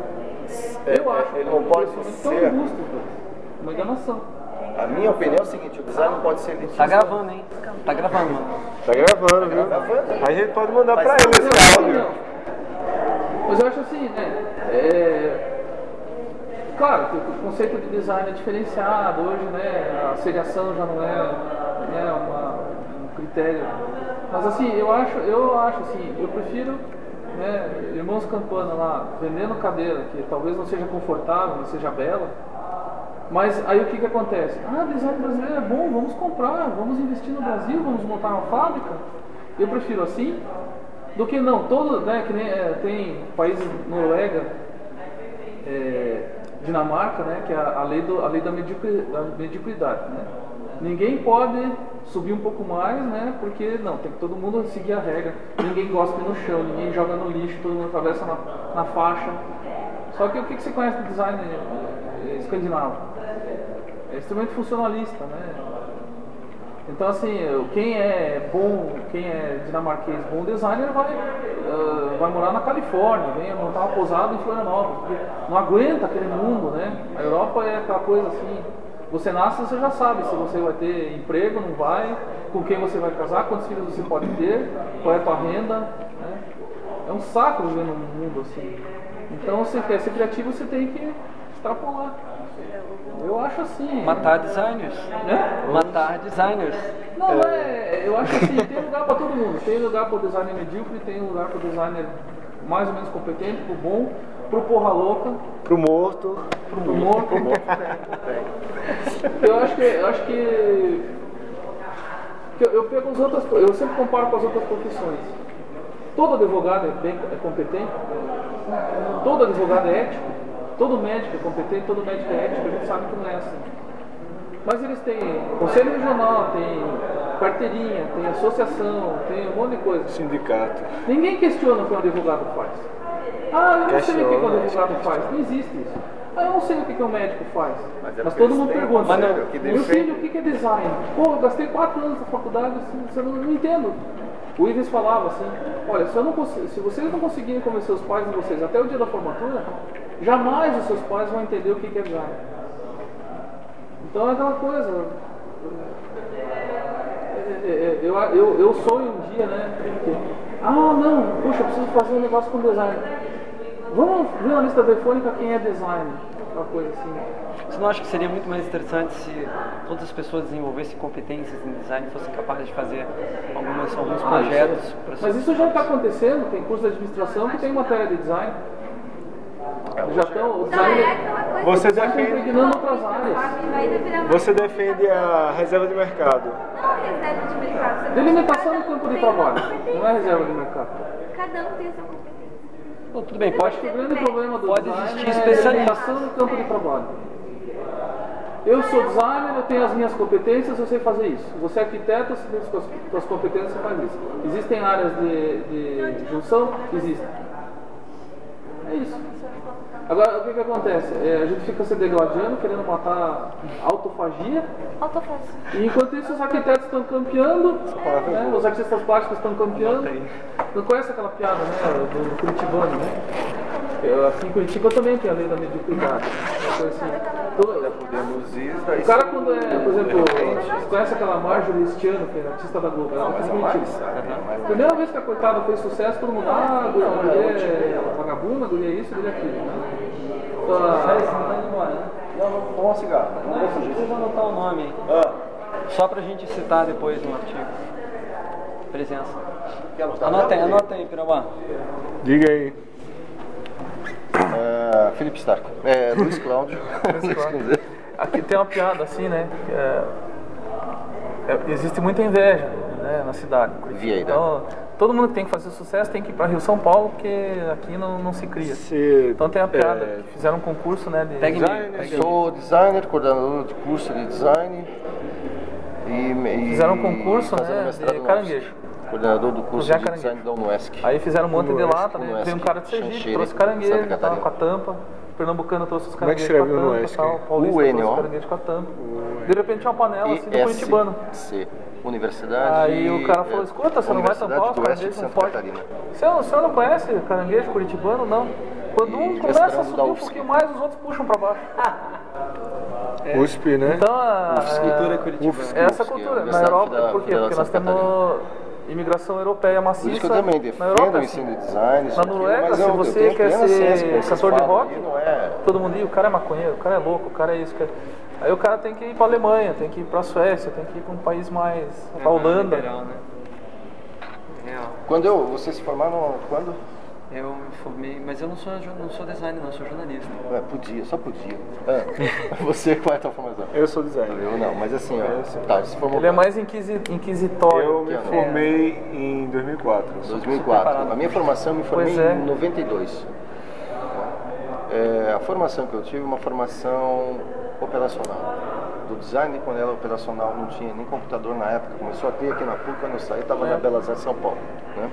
é, Eu acho ele não pode ser. uma enganação. A minha opinião é o seguinte: o design não pode ser elitista. Tá gravando, hein? Tá gravando, mano. Tá gravando, viu? gravando. A gente pode mandar Mas pra tá ele esse áudio. não. Mas eu acho assim, né? é, Claro, o conceito de design é diferenciado hoje, né? A seriação já não é né, uma, um critério. Mas assim, eu acho, eu acho assim, eu prefiro né, irmãos Campana lá vendendo cadeira, que talvez não seja confortável, não seja bela. Mas aí o que, que acontece? Ah, design brasileiro é bom, vamos comprar, vamos investir no Brasil, vamos montar uma fábrica. Eu prefiro assim do que não, todo, né, que nem é, tem países Noruega, é, Dinamarca, né, que é a, lei, do, a lei da, da mediocridade, né. Ninguém pode subir um pouco mais, né, porque não, tem que todo mundo seguir a regra. Ninguém gosta no chão, ninguém joga no lixo, todo mundo atravessa na, na faixa. Só que o que, que você conhece do design eh, escandinavo? É extremamente funcionalista, né? Então, assim, quem é bom, quem é dinamarquês bom designer vai, ah, vai morar na Califórnia, vem montar uma pousada em Florianópolis, porque não aguenta aquele mundo, né? A Europa é aquela coisa assim, você nasce você já sabe se você vai ter emprego, não vai, com quem você vai casar, quantos filhos você pode ter, qual é a tua renda, né? É um saco viver num mundo assim. Então, se quer ser criativo, você tem que extrapolar. Eu acho assim. Matar designers. Né? Matar designers. Não, não é. Eu acho assim, tem lugar para todo mundo. Tem lugar para o designer medíocre, tem lugar para o designer mais ou menos competente, pro bom, pro porra louca, Pro morto. pro morto. Eu acho que. Eu acho que eu, eu pego as outras, eu sempre comparo com as outras profissões. Todo advogado é, bem, é competente, todo advogado é ético, todo médico é competente, todo médico é ético, a gente sabe que não é assim. Mas eles têm conselho regional, tem carteirinha, tem associação, tem um monte de coisa. Sindicato. Ninguém questiona o que um advogado faz. Ah, eu não sei o que um Questiona, advogado faz. Não existe isso. Ah, eu não sei o que que um médico faz. Mas Mas, é porque todo mundo pergunta. Mas que Meu filho, o que que é design? Pô, eu gastei quatro anos na faculdade, assim, você não, não entendo. O Ives falava assim, olha, se, eu não se vocês não conseguirem convencer os pais de vocês até o dia da formatura, jamais os seus pais vão entender o que é design. Então é aquela coisa. é, é, é, Eu, eu, eu sonho um dia, né? ah, não, puxa, eu preciso fazer um negócio com design. Vamos ver na lista telefônica quem é design. Aquela coisa assim. Você não acha que seria muito mais interessante se todas as pessoas desenvolvessem competências em design e fossem capazes de fazer algumas, alguns Ah, projetos? isso- Mas isso já está acontecendo, tem curso de administração que tem matéria de design. Já estão, é. Você defende, você defende a reserva de mercado. Não reserva de mercado. Delimitação cada do campo de trabalho, não é reserva de mercado. Cada um tem a sua competência. Bom, tudo bem, pode o grande problema do Pode existir é delimitação do campo de trabalho. Eu sou designer, eu tenho as minhas competências, eu sei fazer isso. Você é arquiteto, você tem as suas- suas competências, você faz isso. Existem áreas de, de junção? Existem. É isso. Agora, o que, que acontece? É, a gente fica se degladiando, querendo matar autofagia, Autofácil. e enquanto isso os arquitetos estão campeando, é né, os artistas plásticos estão campeando. Não conhece aquela piada, né? Do Curitibano, né? Eu, aqui em Curitiba também tem a lei da mediocridade. Coisa assim. O cara quando é, por exemplo, você conhece aquela Marjorie Stiano, que é artista da Globo, ela é mentira. mais, Primeira vez que a coitada fez sucesso, todo mundo, ah, a guria é vagabunda, a guria é isso, a guria é aquilo. Faz, não tá indo embora, né? Toma um cigarro. Não, precisa anotar o nome aí. Ah, Só pra gente citar depois no artigo. Presença. Anota aí, anota aí, Pirabá. Diga aí. É, Felipe Stark. É, Luiz Cláudio. Luiz Cláudio. Aqui tem uma piada assim, né? é- é- existe muita inveja né, na cidade. Vieira. Então, todo mundo que tem que fazer sucesso tem que ir para Rio São Paulo, porque aqui não, não se cria. Se, Então tem a piada, é, que fizeram um concurso, né? De Pega em design, Sou designer, coordenador de curso de design. E, e Fizeram um concurso, né, de caranguejo. Coordenador do curso de Caranguejo. design da UNESC. Aí fizeram um monte de né? Unesco, Veio um cara de Sergipe, Xanxerê, trouxe caranguejo, tava com a tampa. Pernambucano trouxe os é caranguejos com a no tampa Unesco? tal. Paulista UNO. trouxe os caranguejos com a tampa. De repente tinha uma panela assim do Curitibano. Universidade. Aí o cara falou, é, escuta, você não vai os do Oeste de Santa forte. Catarina. O senhor, o senhor não conhece caranguejo curitibano? Não. Quando um começa a subir um UFSC. pouquinho mais, os outros puxam pra baixo. USP, né? Então, a, Cultura é, curitibana. é essa UFSC, cultura. Na Europa, da por quê? Porque nós temos imigração europeia maciça. Por isso que eu também na defendo Europa, o assim. ensino de design. Na Noruega, mas se eu- você quer ser cantor de rock, é... Todo mundo diz, o cara é maconheiro, o cara é louco, o cara é isso. cara- Aí o cara tem que ir pra Alemanha, tem que ir pra Suécia, tem que ir pra um país mais. pra Holanda. Liberal, né? Real. Quando eu, vocês se formaram quando? Eu me formei, mas eu não sou, não sou designer, não, eu sou jornalista. É, podia, só podia. É. Você, qual é a tua formação? Eu sou designer. Eu não, mas assim, ó, tá, se formou Ele é mais inquisi- inquisitório. Eu me formei em 2004. 2004. A minha formação eu me formei Pois é. em 92. É, a formação que eu tive é uma formação operacional. Do design, quando era operacional, não tinha nem computador na época. Começou a ter aqui na PUC, quando eu saí, estava na Belas Artes São Paulo. Né?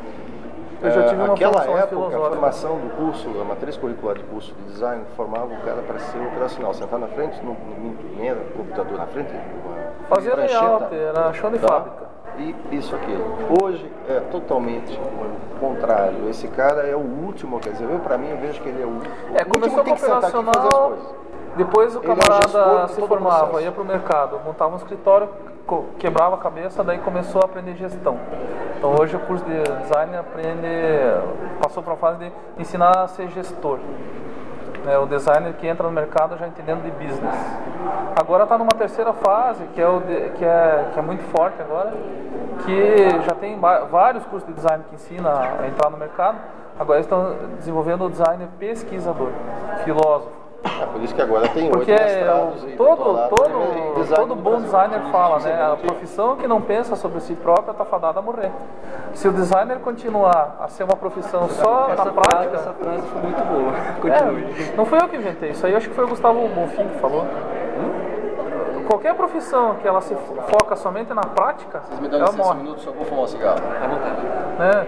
Eu já É, tive uma Aquela época, a formação do curso, a matriz curricular de curso de design, formava o cara para ser operacional. Sentar na frente, no, no imprimir, computador na frente, uma Fazia layout, era chão de tá? fábrica. E isso aqui. Hoje é totalmente o contrário. Esse cara é o último, quer dizer, eu para mim eu vejo que ele é o, o É, último começou tem que sentar aqui e fazer as operacional, coisas. depois o Ele é o gestor camarada se o formava, ia pro mercado, montava um escritório, quebrava a cabeça, daí começou a aprender gestão. Então hoje o curso de design aprende, passou para a fase de ensinar a ser gestor. né, o designer que entra no mercado já entendendo de business. Agora está numa terceira fase, que é, o de- que, é, que é muito forte agora, que já tem vários cursos de design que ensina a entrar no mercado. Agora estão desenvolvendo o designer pesquisador, filósofo. É por isso que agora tem Porque oito mestrados e todo, todo, design todo no bom designer fala, né? A profissão que não pensa sobre si própria está fadada a morrer. Se o designer continuar a ser uma profissão só Essa na prática. essa frase foi muito boa. Continue. É, não fui eu que inventei, isso aí acho que foi o Gustavo Bonfim que falou. Qualquer profissão que ela se fo- foca somente na prática, Vocês me dão ela licença um morre. minuto, só vou fumar um cigarro. À vontade. né?